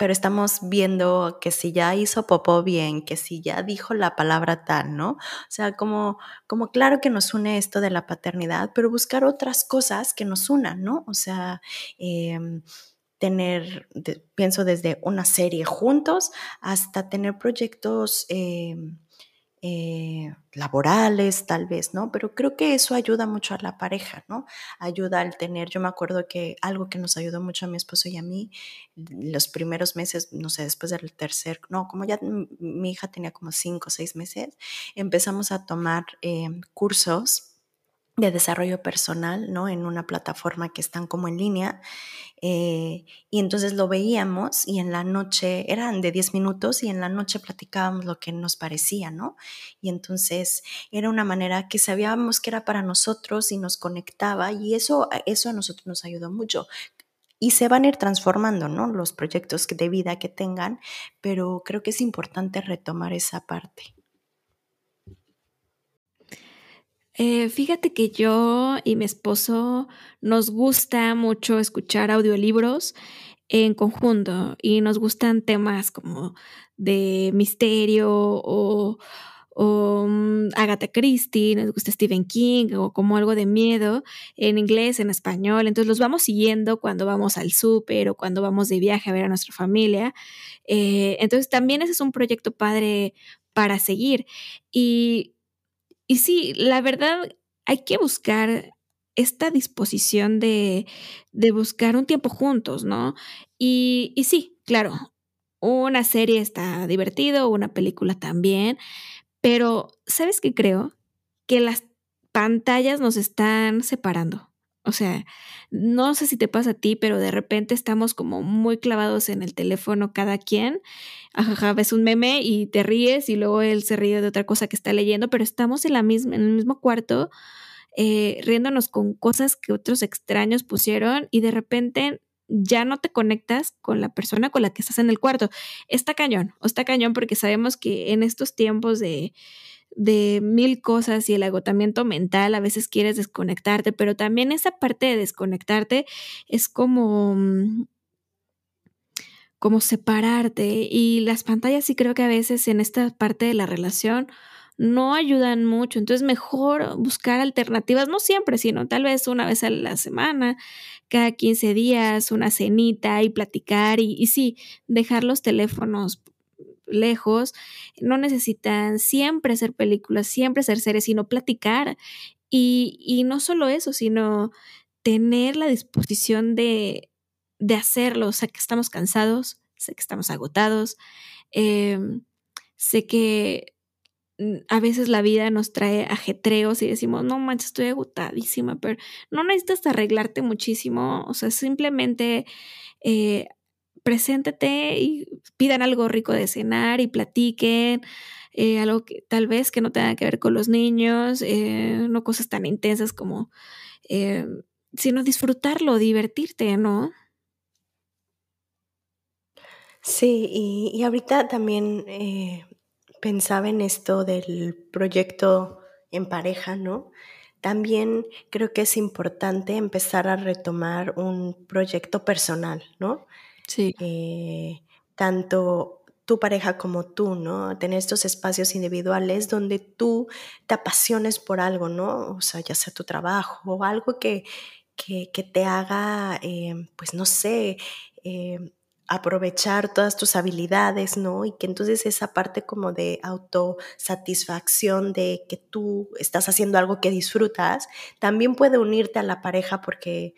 pero estamos viendo que si ya hizo popó bien, que si ya dijo la palabra tal, ¿no? O sea, como, como claro que nos une esto de la paternidad, pero buscar otras cosas que nos unan, ¿no? O sea, em, tener, pienso desde una serie juntos hasta tener proyectos em, eh, laborales, tal vez, ¿no? Pero creo que eso ayuda mucho a la pareja, ¿no? Ayuda al tener, yo me acuerdo que algo que nos ayudó mucho a mi esposo y a mí, los primeros meses, no sé, después del tercer, no, como ya mi hija tenía como cinco o seis meses, empezamos a tomar em, cursos de desarrollo personal, ¿no? En una plataforma que están como en línea. Eh, y entonces lo veíamos y en la noche, eran de 10 minutos y en la noche platicábamos lo que nos parecía, ¿no? Y entonces era una manera que sabíamos que era para nosotros y nos conectaba y eso, eso a nosotros nos ayudó mucho. Y se van a ir transformando, ¿no? Los proyectos de vida que tengan, pero creo que es importante retomar esa parte. Eh, fíjate que yo y mi esposo nos gusta mucho escuchar audiolibros en conjunto y nos gustan temas como de misterio o, mm, Agatha Christie, nos gusta Stephen King o como algo de miedo en inglés, en español. Entonces los vamos siguiendo cuando vamos al súper o cuando vamos de viaje a ver a nuestra familia. Eh, entonces también ese es un proyecto padre para seguir. Y y sí, la verdad, hay que buscar esta disposición de, buscar un tiempo juntos, ¿no? Y, y sí, claro, una serie está divertido, una película también, pero ¿sabes qué creo? Que las pantallas nos están separando. O sea, no sé si te pasa a ti, pero de repente estamos como muy clavados en el teléfono cada quien. Ajaja, ves un meme y te ríes y luego él se ríe de otra cosa que está leyendo, pero estamos en, la misma, en el mismo cuarto eh, riéndonos con cosas que otros extraños pusieron y de repente ya no te conectas con la persona con la que estás en el cuarto. Está cañón, o está cañón porque sabemos que en estos tiempos de de mil cosas y el agotamiento mental, a veces quieres desconectarte, pero también esa parte de desconectarte es como mm, como separarte y las pantallas sí creo que a veces en esta parte de la relación no ayudan mucho. Entonces, mejor buscar alternativas, no siempre, sino tal vez una vez a la semana, cada 15 días, una cenita y platicar y, y sí, dejar los teléfonos lejos. No necesitan siempre hacer películas, siempre hacer series, sino platicar. Y, y no solo eso, sino tener la disposición de, de hacerlo. Sé que estamos cansados, sé que estamos agotados, em, sé que mm, a veces la vida nos trae ajetreos y decimos, no manches, estoy agotadísima, pero no necesitas arreglarte muchísimo, o sea, simplemente eh, preséntate y pidan algo rico de cenar y platiquen. Eh, algo que tal vez que no tenga que ver con los niños, eh, no cosas tan intensas como, sino disfrutarlo, divertirte, ¿no? Sí, y, ahorita también eh, pensaba en esto del proyecto en pareja, ¿no? También creo que es importante empezar a retomar un proyecto personal, ¿no? Sí. Eh, tanto tu pareja como tú, ¿no? Tener estos espacios individuales donde tú te apasiones por algo, ¿no? O sea, ya sea tu trabajo o algo que, que, te haga, eh, pues no sé, aprovechar todas tus habilidades, ¿no? Y que entonces esa parte como de autosatisfacción de que tú estás haciendo algo que disfrutas, también puede unirte a la pareja porque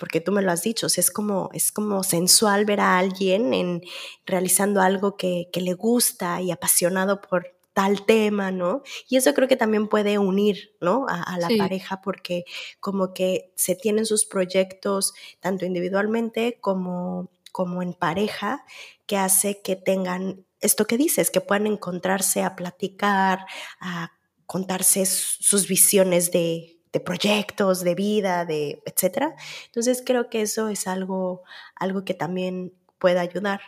porque tú me lo has dicho, es como, es como sensual ver a alguien en, realizando algo que, le gusta y apasionado por tal tema, ¿no? Y eso creo que también puede unir, ¿no? A, la pareja porque como que se tienen sus proyectos tanto individualmente como como en pareja que hace que tengan esto que dices, que puedan encontrarse a platicar, a contarse sus visiones de, proyectos, de vida, de etcétera. Entonces creo que eso es algo, algo que también puede ayudar.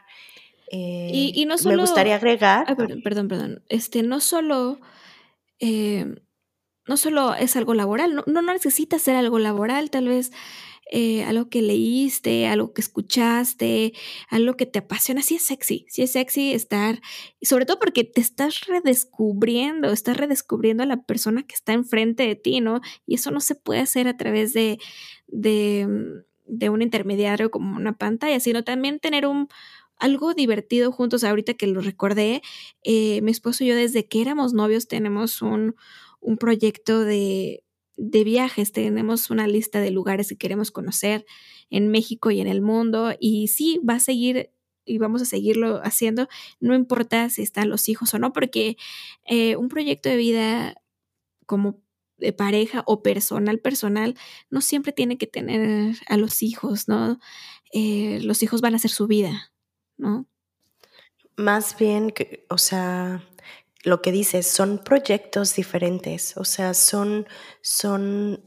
y, no solo, me gustaría agregar. perdón, perdón, Este, no solo. Eh, no solo es algo laboral, no, no necesita ser algo laboral, tal vez eh, algo que leíste, algo que escuchaste, algo que te apasiona, sí es sexy, sí es sexy estar, sobre todo porque te estás redescubriendo, estás redescubriendo a la persona que está enfrente de ti, ¿no? Y eso no se puede hacer a través de, de, mm, un intermediario como una pantalla, sino también tener un, algo divertido juntos. Ahorita que lo recordé, eh, mi esposo y yo desde que éramos novios tenemos un, un proyecto de, de viajes, tenemos una lista de lugares que queremos conocer en México y en el mundo y sí, va a seguir y vamos a seguirlo haciendo, no importa si están los hijos o no, porque eh, un proyecto de vida como de pareja o personal, personal, no siempre tiene que tener a los hijos, ¿no? Eh, los hijos van a ser su vida, ¿no? Más bien, que, o sea, lo que dices, son proyectos diferentes, o sea, son, son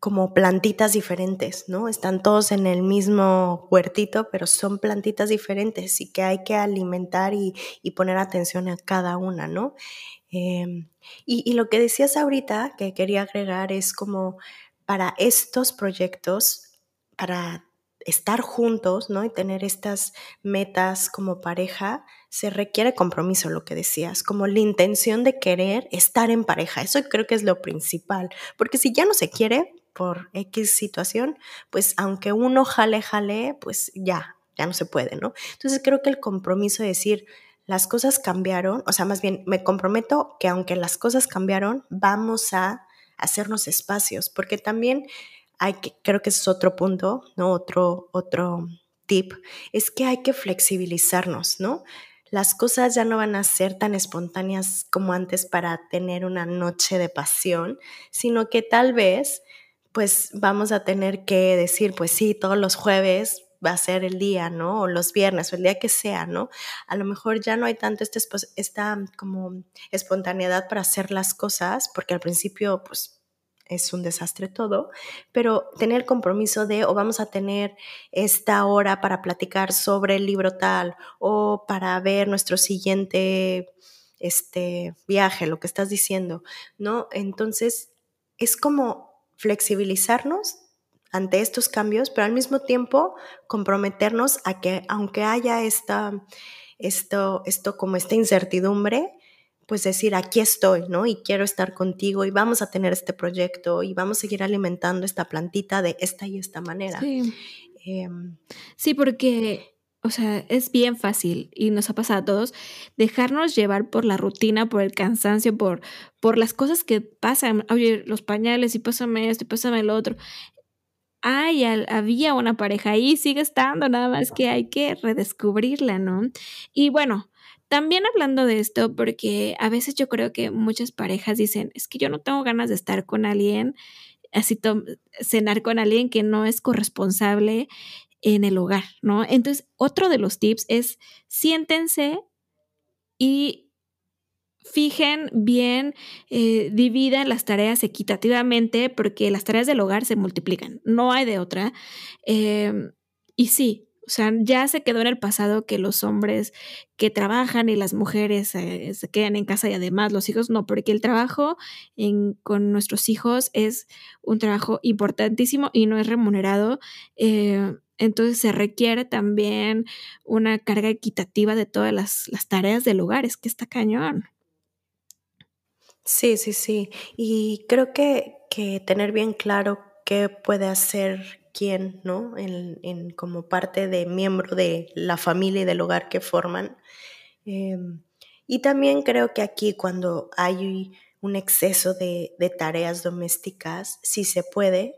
como plantitas diferentes, ¿no? Están todos en el mismo huertito, pero son plantitas diferentes y que hay que alimentar y, poner atención a cada una, ¿no? Em, y, y, lo que decías ahorita, que quería agregar, es como para estos proyectos, para estar juntos, ¿no? Y tener estas metas como pareja, se requiere compromiso, lo que decías, como la intención de querer estar en pareja. Eso creo que es lo principal, porque si ya no se quiere por X situación, pues aunque uno jale, jale, pues ya, ya no se puede, ¿no? Entonces creo que el compromiso de decir, las cosas cambiaron, o sea, más bien me comprometo que aunque las cosas cambiaron, vamos a hacernos espacios, porque también creo que ese es otro punto, ¿no? Otro, otro tip, es que hay que flexibilizarnos, ¿no? Las cosas ya no van a ser tan espontáneas como antes para tener una noche de pasión, sino que tal vez pues vamos a tener que decir, pues sí, todos los jueves va a ser el día, ¿no? O los viernes o el día que sea, ¿no? A lo mejor ya no hay tanto este, esta como espontaneidad para hacer las cosas, porque al principio pues es un desastre todo, pero tener el compromiso de o vamos a tener esta hora para platicar sobre el libro tal o para ver nuestro siguiente este viaje, lo que estás diciendo, ¿no? Entonces es como flexibilizarnos ante estos cambios, pero al mismo tiempo comprometernos a que aunque haya esta esto esto como esta incertidumbre, pues decir, aquí estoy, ¿no? Y quiero estar contigo y vamos a tener este proyecto y vamos a seguir alimentando esta plantita de esta y esta manera. Sí, em, sí porque, o sea, es bien fácil y nos ha pasado a todos dejarnos llevar por la rutina, por el cansancio, por, por las cosas que pasan. Oye, los pañales y pásame esto y pásame el otro. Ay, había una pareja ahí, sigue estando, nada más que hay que redescubrirla, ¿no? Y bueno, también hablando de esto, porque a veces yo creo que muchas parejas dicen, es que yo no tengo ganas de estar con alguien, así cenar con alguien que no es corresponsable en el hogar, ¿no? Entonces, otro de los tips es siéntense y fijen bien, eh, dividan las tareas equitativamente porque las tareas del hogar se multiplican, no hay de otra. Em, y sí, o sea, ya se quedó en el pasado que los hombres que trabajan y las mujeres se quedan en casa y además los hijos no, porque el trabajo con nuestros hijos es un trabajo importantísimo y no es remunerado. Eh, entonces se requiere también una carga equitativa de todas las, las tareas del hogar, es que está cañón. Sí, sí, sí. Y creo que, que tener bien claro qué puede hacer quién, ¿no? En, como parte de miembro de la familia y del hogar que forman. Em, y también creo que aquí cuando hay un exceso de, de tareas domésticas, si se puede,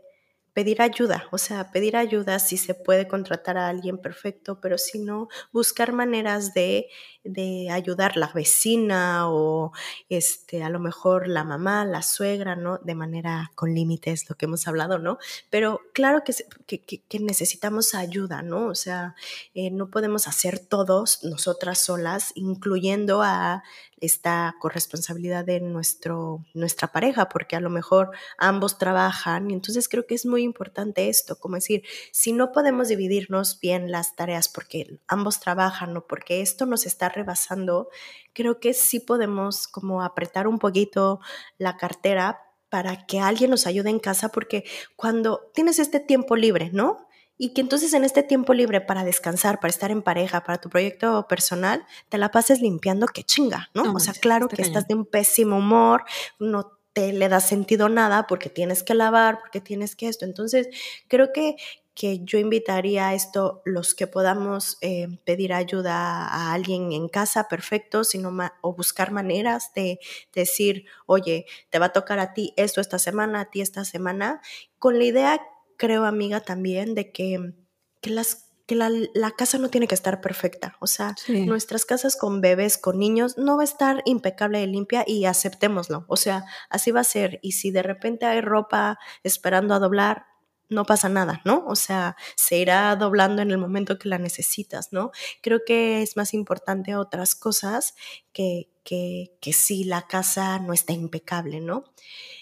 pedir ayuda, o sea, pedir ayuda si se puede contratar a alguien perfecto, pero si no, buscar maneras de, de ayudar la vecina o este, a lo mejor la mamá, la suegra, ¿no? De manera con límites, lo que hemos hablado, ¿no? Pero claro que, que, necesitamos ayuda, ¿no? O sea, eh, no podemos hacer todos nosotras solas, incluyendo a esta corresponsabilidad de nuestro, nuestra pareja, porque a lo mejor ambos trabajan y entonces creo que es muy importante esto, como decir, si no podemos dividirnos bien las tareas porque ambos trabajan o porque esto nos está rebasando, creo que sí podemos como apretar un poquito la cartera para que alguien nos ayude en casa, porque cuando tienes este tiempo libre, ¿no? Y que entonces en este tiempo libre para descansar, para estar en pareja, para tu proyecto personal, te la pases limpiando, que chinga, ¿no? o sea, claro que estás de un pésimo humor, no te le da sentido nada porque tienes que lavar, porque tienes que esto. Entonces, creo que, que yo invitaría a esto, los que podamos eh, pedir ayuda a alguien en casa, perfecto, sino o buscar maneras de, de decir, oye, te va a tocar a ti esto esta semana, a ti esta semana, con la idea creo, amiga, también de que, que las que la, la, casa no tiene que estar perfecta. O sea, nuestras casas con bebés, con niños, no va a estar impecable y limpia y aceptémoslo. O sea, así va a ser. Y si de repente hay ropa esperando a doblar, no pasa nada, ¿no? O sea, se irá doblando en el momento que la necesitas, ¿no? Creo que es más importante otras cosas que, que, que si la casa no está impecable, ¿no?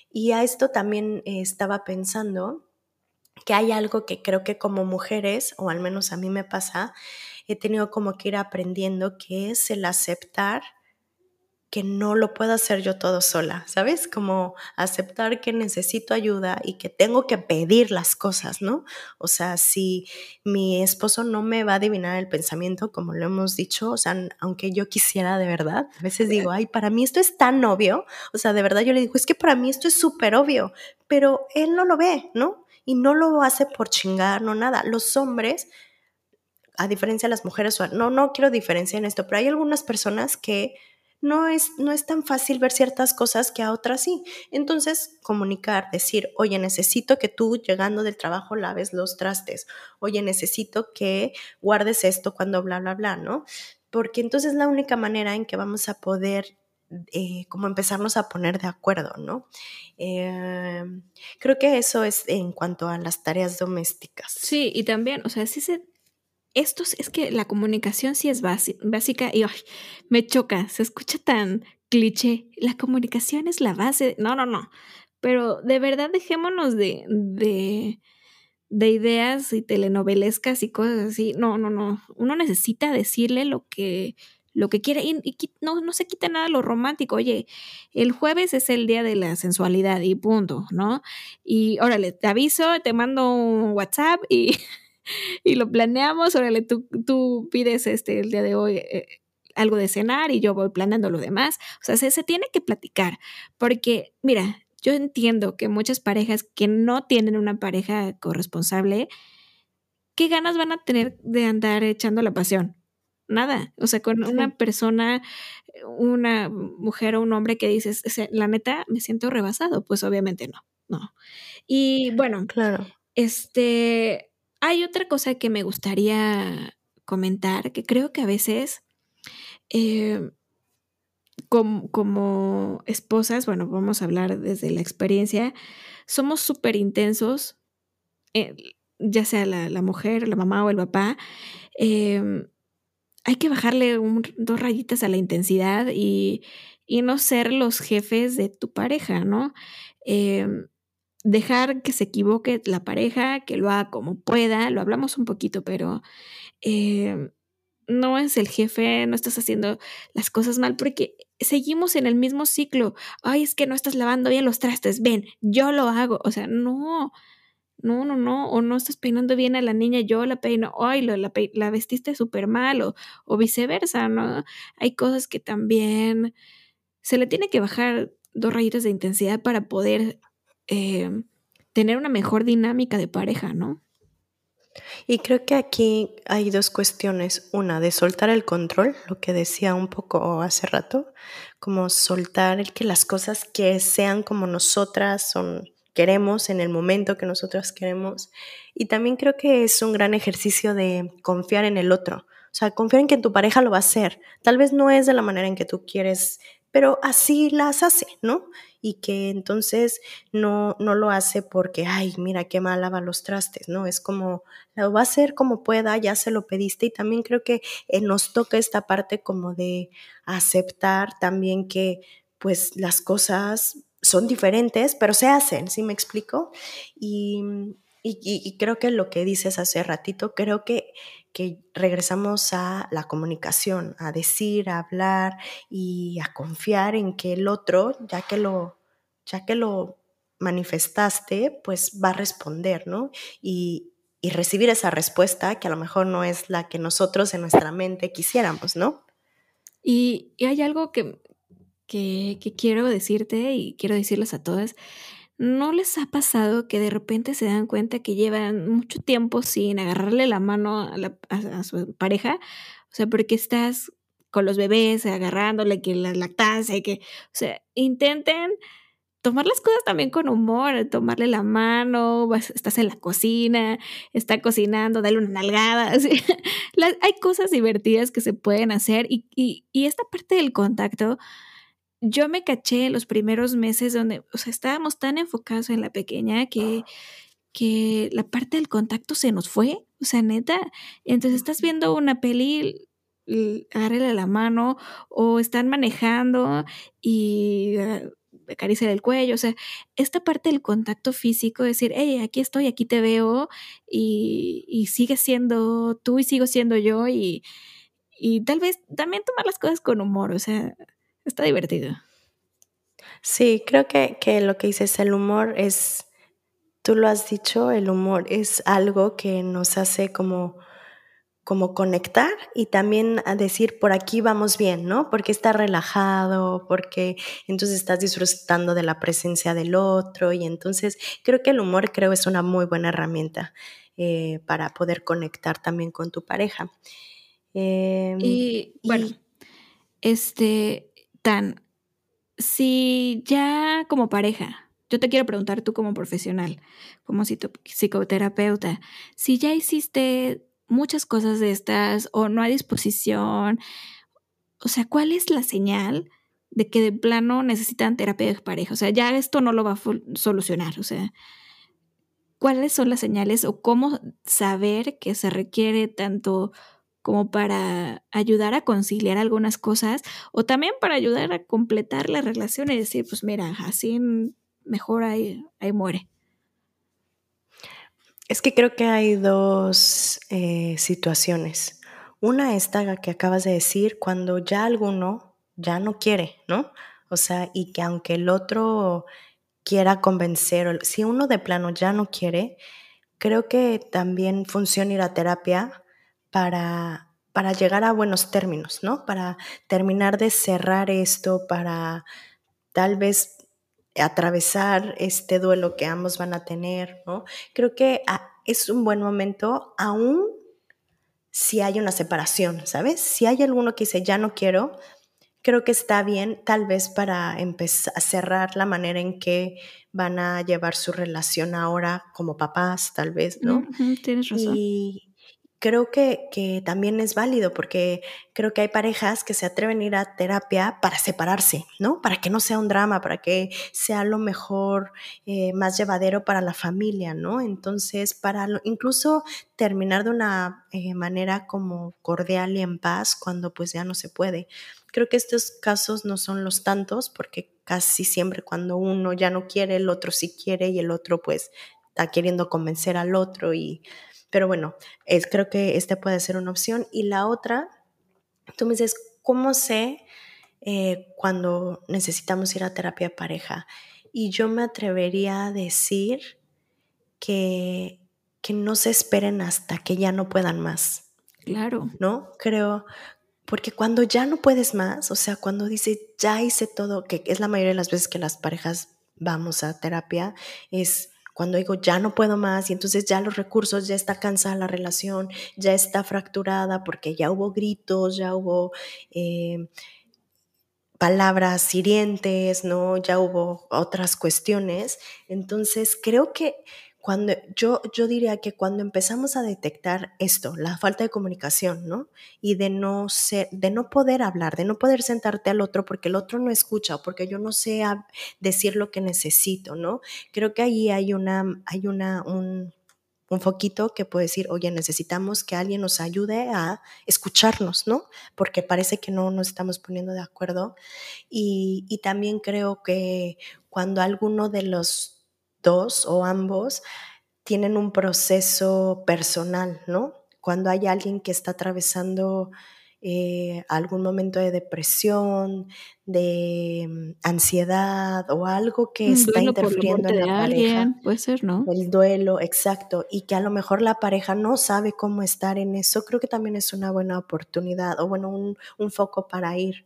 Y a esto también eh, estaba pensando que hay algo que creo que como mujeres, o al menos a mí me pasa, he tenido como que ir aprendiendo, que es el aceptar que no lo puedo hacer yo todo sola, ¿sabes? Como aceptar que necesito ayuda y que tengo que pedir las cosas, ¿no? O sea, si mi esposo no me va a adivinar el pensamiento, como lo hemos dicho, o sea, aunque yo quisiera de verdad, a veces digo, ay, para mí esto es tan obvio, o sea, de verdad yo le digo, es que para mí esto es súper obvio, pero él no lo ve, ¿no? Y no lo hace por chingar, no nada. Los hombres, a diferencia de las mujeres, no, no quiero diferenciar en esto, pero hay algunas personas que no es, no es tan fácil ver ciertas cosas que a otras sí. Entonces, comunicar, decir, oye, necesito que tú llegando del trabajo laves los trastes, oye, necesito que guardes esto cuando bla, bla, bla, ¿no? Porque entonces es la única manera en que vamos a poder eh, como empezarnos a poner de acuerdo, ¿no? Eh, creo que eso es en cuanto a las tareas domésticas. Sí, y también, o sea, sí se... Esto es que la comunicación sí es básica y me choca, se escucha tan cliché. La comunicación es la base. No, no, no. Pero de verdad dejémonos de, de, de ideas y telenovelescas y cosas así. No, no, no. Uno necesita decirle lo que, lo que quiere y, no, no se quita nada lo romántico. Oye, el jueves es el día de la sensualidad y punto, ¿no? Y órale, te aviso, te mando un WhatsApp y, y lo planeamos, órale, tú, tú pides este el día de hoy. Eh, algo de cenar y yo voy planeando lo demás. O sea, se, se tiene que platicar, porque mira, yo entiendo que muchas parejas que no tienen una pareja corresponsable, ¿qué ganas van a tener de andar echando la pasión? Nada. O sea, con una persona, una mujer o un hombre que dices, la neta, me siento rebasado, pues obviamente no, no. Y bueno, claro. Este, hay otra cosa que me gustaría comentar, que creo que a veces, eh, como, esposas, bueno, vamos a hablar desde la experiencia, somos súper intensos, eh, ya sea la, mujer, la mamá o el papá. Em, hay que bajarle dos rayitas a la intensidad y, no ser los jefes de tu pareja, ¿no? Em, dejar que se equivoque la pareja, que lo haga como pueda, lo hablamos un poquito, pero em, no es el jefe, no estás haciendo las cosas mal, porque seguimos en el mismo ciclo. Ay, es que no estás lavando bien los trastes, ven, yo lo hago. O sea, no, no, no, no, o no estás peinando bien a la niña, yo la peino, ay, la, la, vestiste súper mal, o, o viceversa, ¿no? Hay cosas que también se le tiene que bajar dos rayitas de intensidad para poder eh, tener una mejor dinámica de pareja, ¿no? Y creo que aquí hay dos cuestiones. Una, de soltar el control, lo que decía un poco hace rato, como soltar el que las cosas que sean como nosotras son, queremos en el momento que nosotras queremos. Y también creo que es un gran ejercicio de confiar en el otro. O sea, confiar en que tu pareja lo va a hacer. Tal vez no es de la manera en que tú quieres, pero así las hace, ¿no? y que entonces no, no lo hace porque, ay, mira qué mal lava los trastes, ¿no? Es como, lo va a hacer como pueda, ya se lo pediste y también creo que eh, nos toca esta parte como de aceptar también que pues las cosas son diferentes, pero se hacen, ¿sí me explico? Y, y, creo que lo que dices hace ratito, creo que, que regresamos a la comunicación, a decir, a hablar y a confiar en que el otro, ya que lo, ya que lo manifestaste, pues va a responder, ¿no? Y, recibir esa respuesta que a lo mejor no es la que nosotros en nuestra mente quisiéramos, ¿no? Y, hay algo que, que, quiero decirte y quiero decirles a todas, ¿No les ha pasado que de repente se dan cuenta que llevan mucho tiempo sin agarrarle la mano a, su pareja? O sea, porque estás con los bebés agarrándole que la lactancia que, o sea, intenten tomar las cosas también con humor, tomarle la mano, estás en la cocina, está cocinando, dale una nalgada. hay cosas divertidas que se pueden hacer y esta parte del contacto yo me caché los primeros meses donde, o sea, estábamos tan enfocados en la pequeña que, que la parte del contacto se nos fue, o sea, neta. Entonces estás viendo una peli, agárrele la mano, o están manejando y uh, el cuello, o sea, esta parte del contacto físico, decir, hey, aquí estoy, aquí te veo, y, y sigue siendo tú y sigo siendo yo, y, y tal vez también tomar las cosas con humor, o sea, está divertido. Sí, creo que, que lo que dices, el humor es, tú lo has dicho, el humor es algo que nos hace como como conectar y también a decir por aquí vamos bien, ¿no? Porque está relajado, porque entonces estás disfrutando de la presencia del otro y entonces creo que el humor creo es una muy buena herramienta eh, para poder conectar también con tu pareja. Em, y bueno, este, Tan, si ya como pareja, yo te quiero preguntar tú como profesional, como psicoterapeuta, si ya hiciste muchas cosas de estas o no hay disposición, o sea, ¿cuál es la señal de que de plano necesitan terapia de pareja? O sea, ya esto no lo va a solucionar, o sea, ¿cuáles son las señales o cómo saber que se requiere tanto como para ayudar a conciliar algunas cosas o también para ayudar a completar la relación y decir, pues mira, así mejor ahí, muere. Es que creo que hay dos eh, situaciones. Una esta que acabas de decir, cuando ya alguno ya no quiere, ¿no? O sea, y que aunque el otro quiera convencer, si uno de plano ya no quiere, creo que también funciona ir a terapia para para llegar a buenos términos, ¿no? Para terminar de cerrar esto, para tal vez atravesar este duelo que ambos van a tener, ¿no? Creo que ah, es un buen momento, aún si hay una separación, ¿sabes? Si hay alguno que dice, ya no quiero, creo que está bien tal vez para empezar a cerrar la manera en que van a llevar su relación ahora como papás, tal vez, ¿no? tienes razón. Y, creo que, que, también es válido porque creo que hay parejas que se atreven a ir a terapia para separarse, ¿no? Para que no sea un drama, para que sea lo mejor, eh, más llevadero para la familia, ¿no? Entonces, para incluso terminar de una eh, manera como cordial y en paz cuando pues ya no se puede. Creo que estos casos no son los tantos porque casi siempre cuando uno ya no quiere, el otro sí quiere y el otro pues está queriendo convencer al otro y pero bueno, es, creo que esta puede ser una opción. Y la otra, tú me dices, ¿cómo sé eh, cuando necesitamos ir a terapia de pareja? Y yo me atrevería a decir que, que no se esperen hasta que ya no puedan más. Claro. ¿No? Creo, porque cuando ya no puedes más, o sea, cuando dices, ya hice todo, que es la mayoría de las veces que las parejas vamos a terapia, es cuando digo ya no puedo más y entonces ya los recursos, ya está cansada la relación, ya está fracturada porque ya hubo gritos, ya hubo eh, palabras hirientes, ¿no? Ya hubo otras cuestiones. Entonces creo que cuando yo, yo diría que cuando empezamos a detectar esto, la falta de comunicación, ¿no? Y de no ser, de no poder hablar, de no poder sentarte al otro porque el otro no escucha o porque yo no sé decir lo que necesito, ¿no? Creo que ahí hay una, hay una, un, un foquito que puede decir, oye, necesitamos que alguien nos ayude a escucharnos, ¿no? Porque parece que no nos estamos poniendo de acuerdo. Y, y también creo que cuando alguno de los dos o ambos tienen un proceso personal, ¿no? Cuando hay alguien que está atravesando eh, algún momento de depresión, de mm, ansiedad o algo que está interfiriendo en la pareja. Puede ser, ¿no? El duelo, exacto. Y que a lo mejor la pareja no sabe cómo estar en eso. Creo que también es una buena oportunidad o bueno, un, un foco para ir.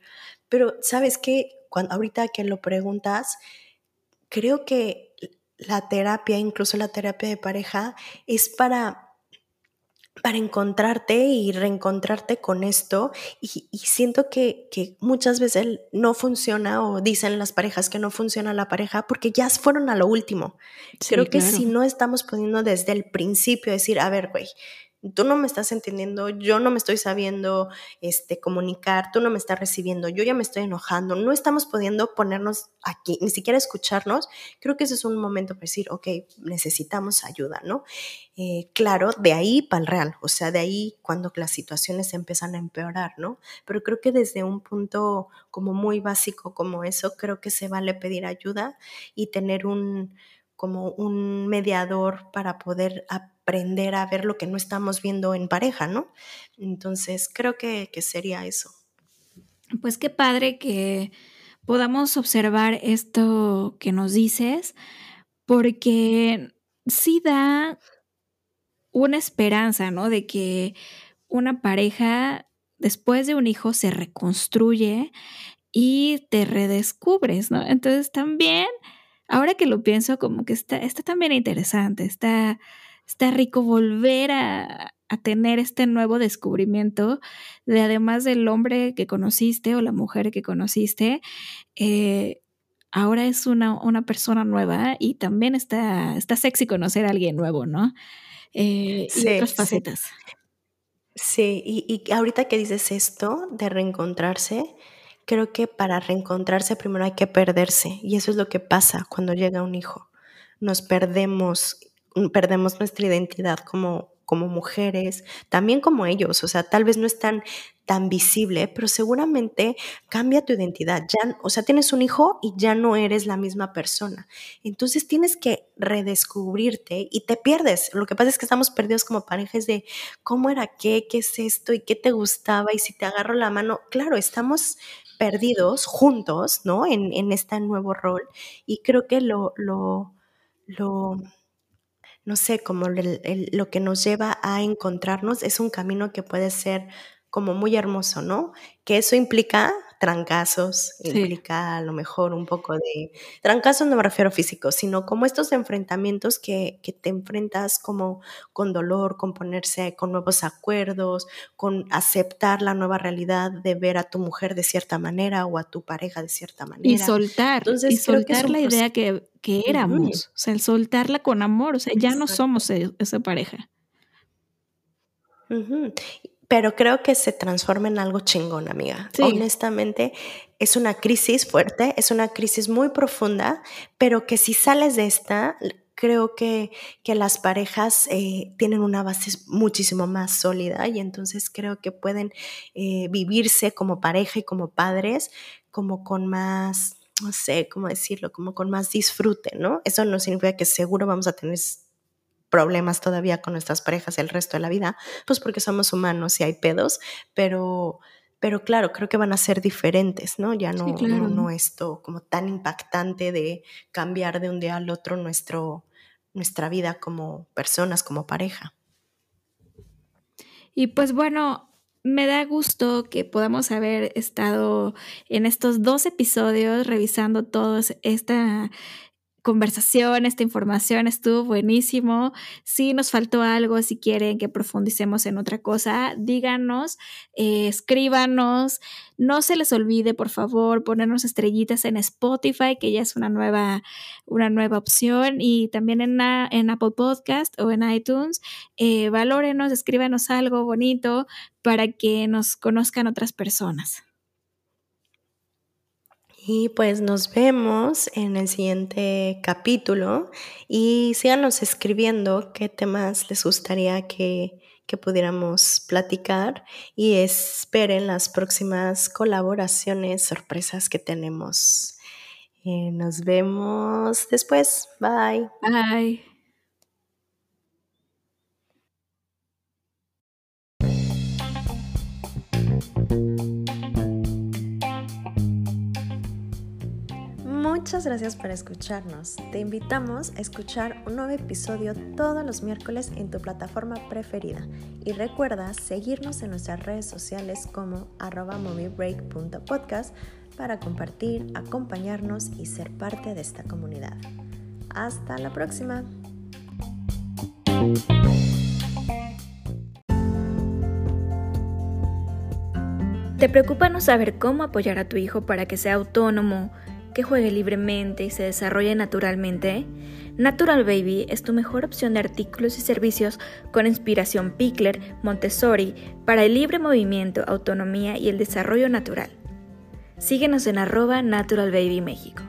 Pero, ¿sabes qué? Cuando, ahorita que lo preguntas, creo que la terapia, incluso la terapia de pareja, es para para encontrarte y reencontrarte con esto. Y, siento que, que, muchas veces no funciona o dicen las parejas que no funciona la pareja porque ya fueron a lo último. Creo que si no estamos poniendo desde el principio decir, a ver, güey, tú no me estás entendiendo, yo no me estoy sabiendo este, comunicar, tú no me estás recibiendo, yo ya me estoy enojando, no estamos pudiendo ponernos aquí, ni siquiera escucharnos, creo que ese es un momento para decir, ok, necesitamos ayuda, ¿no? Eh, claro, de ahí para el real, o sea, de ahí cuando las situaciones empiezan a empeorar, ¿no? Pero creo que desde un punto como muy básico como eso, creo que se vale pedir ayuda y tener un como un mediador para poder aprender a ver lo que no estamos viendo en pareja, ¿no? Entonces, creo que, sería eso. Pues qué padre que podamos observar esto que nos dices, porque sí da una esperanza, ¿no? De que una pareja después de un hijo se reconstruye y te redescubres, ¿no? Entonces también, ahora que lo pienso, como que está, está también interesante, está, está rico volver a, tener este nuevo descubrimiento de además del hombre que conociste o la mujer que conociste, eh, ahora es una, persona nueva y también está, está sexy conocer a alguien nuevo, ¿no? Eh, y otras facetas. Sí, y, y ahorita que dices esto de reencontrarse, creo que para reencontrarse primero hay que perderse y eso es lo que pasa cuando llega un hijo. Nos perdemos perdemos nuestra identidad como, como mujeres, también como ellos, o sea, tal vez no es tan, visible, pero seguramente cambia tu identidad. O sea, tienes un hijo y ya no eres la misma persona. Entonces tienes que redescubrirte y te pierdes. Lo que pasa es que estamos perdidos como parejas de cómo era qué, qué es esto y qué te gustaba y si te agarro la mano. Claro, estamos perdidos juntos, ¿no? En, en este nuevo rol y creo que lo, lo, lo no sé, como lo que nos lleva a encontrarnos es un camino que puede ser como muy hermoso, ¿no? Que eso implica trancazos, implica a lo mejor un poco de... Trancazos no me refiero a físicos, sino como estos enfrentamientos que, que te enfrentas como con dolor, con ponerse con nuevos acuerdos, con aceptar la nueva realidad de ver a tu mujer de cierta manera o a tu pareja de cierta manera. Y soltar, Entonces, y soltar la idea que, que éramos, o sea, el soltarla con amor, o sea, ya no somos e, esa pareja. Pero creo que se transforma en algo chingón, amiga. Honestamente, es una crisis fuerte, es una crisis muy profunda, pero que si sales de esta, creo que, que las parejas eh, tienen una base muchísimo más sólida y entonces creo que pueden eh, vivirse como pareja y como padres como con más, no sé cómo decirlo, como con más disfrute, ¿no? Eso no significa que seguro vamos a tener problemas todavía con nuestras parejas el resto de la vida, pues porque somos humanos y hay pedos, pero, pero claro, creo que van a ser diferentes, ¿no? Ya no, no, esto como tan impactante de cambiar de un día al otro nuestro, nuestra vida como personas, como pareja. Y pues bueno, me da gusto que podamos haber estado en estos dos episodios revisando todos esta conversación, esta información estuvo buenísimo. Si nos faltó algo, si quieren que profundicemos en otra cosa, díganos, eh, escríbanos. No se les olvide, por favor, ponernos estrellitas en Spotify, que ya es una nueva, una nueva opción, y también en, en Apple Podcast o en iTunes. Eh, valórenos, escríbanos algo bonito para que nos conozcan otras personas. Y pues nos vemos en el siguiente capítulo y síganos escribiendo qué temas les gustaría que, pudiéramos platicar y esperen las próximas colaboraciones, sorpresas que tenemos. Eh, nos vemos después. Bye. Bye. Muchas gracias por escucharnos. Te invitamos a escuchar un nuevo episodio todos los miércoles en tu plataforma preferida. Y recuerda seguirnos en nuestras redes sociales como moviebreak.podcast para compartir, acompañarnos y ser parte de esta comunidad. Hasta la próxima. ¿Te preocupa no saber cómo apoyar a tu hijo para que sea autónomo? Que juegue libremente y se desarrolle naturalmente, Natural Baby es tu mejor opción de artículos y servicios con inspiración Pickler, Montessori, para el libre movimiento, autonomía y el desarrollo natural. Síguenos en arroba Natural Baby México.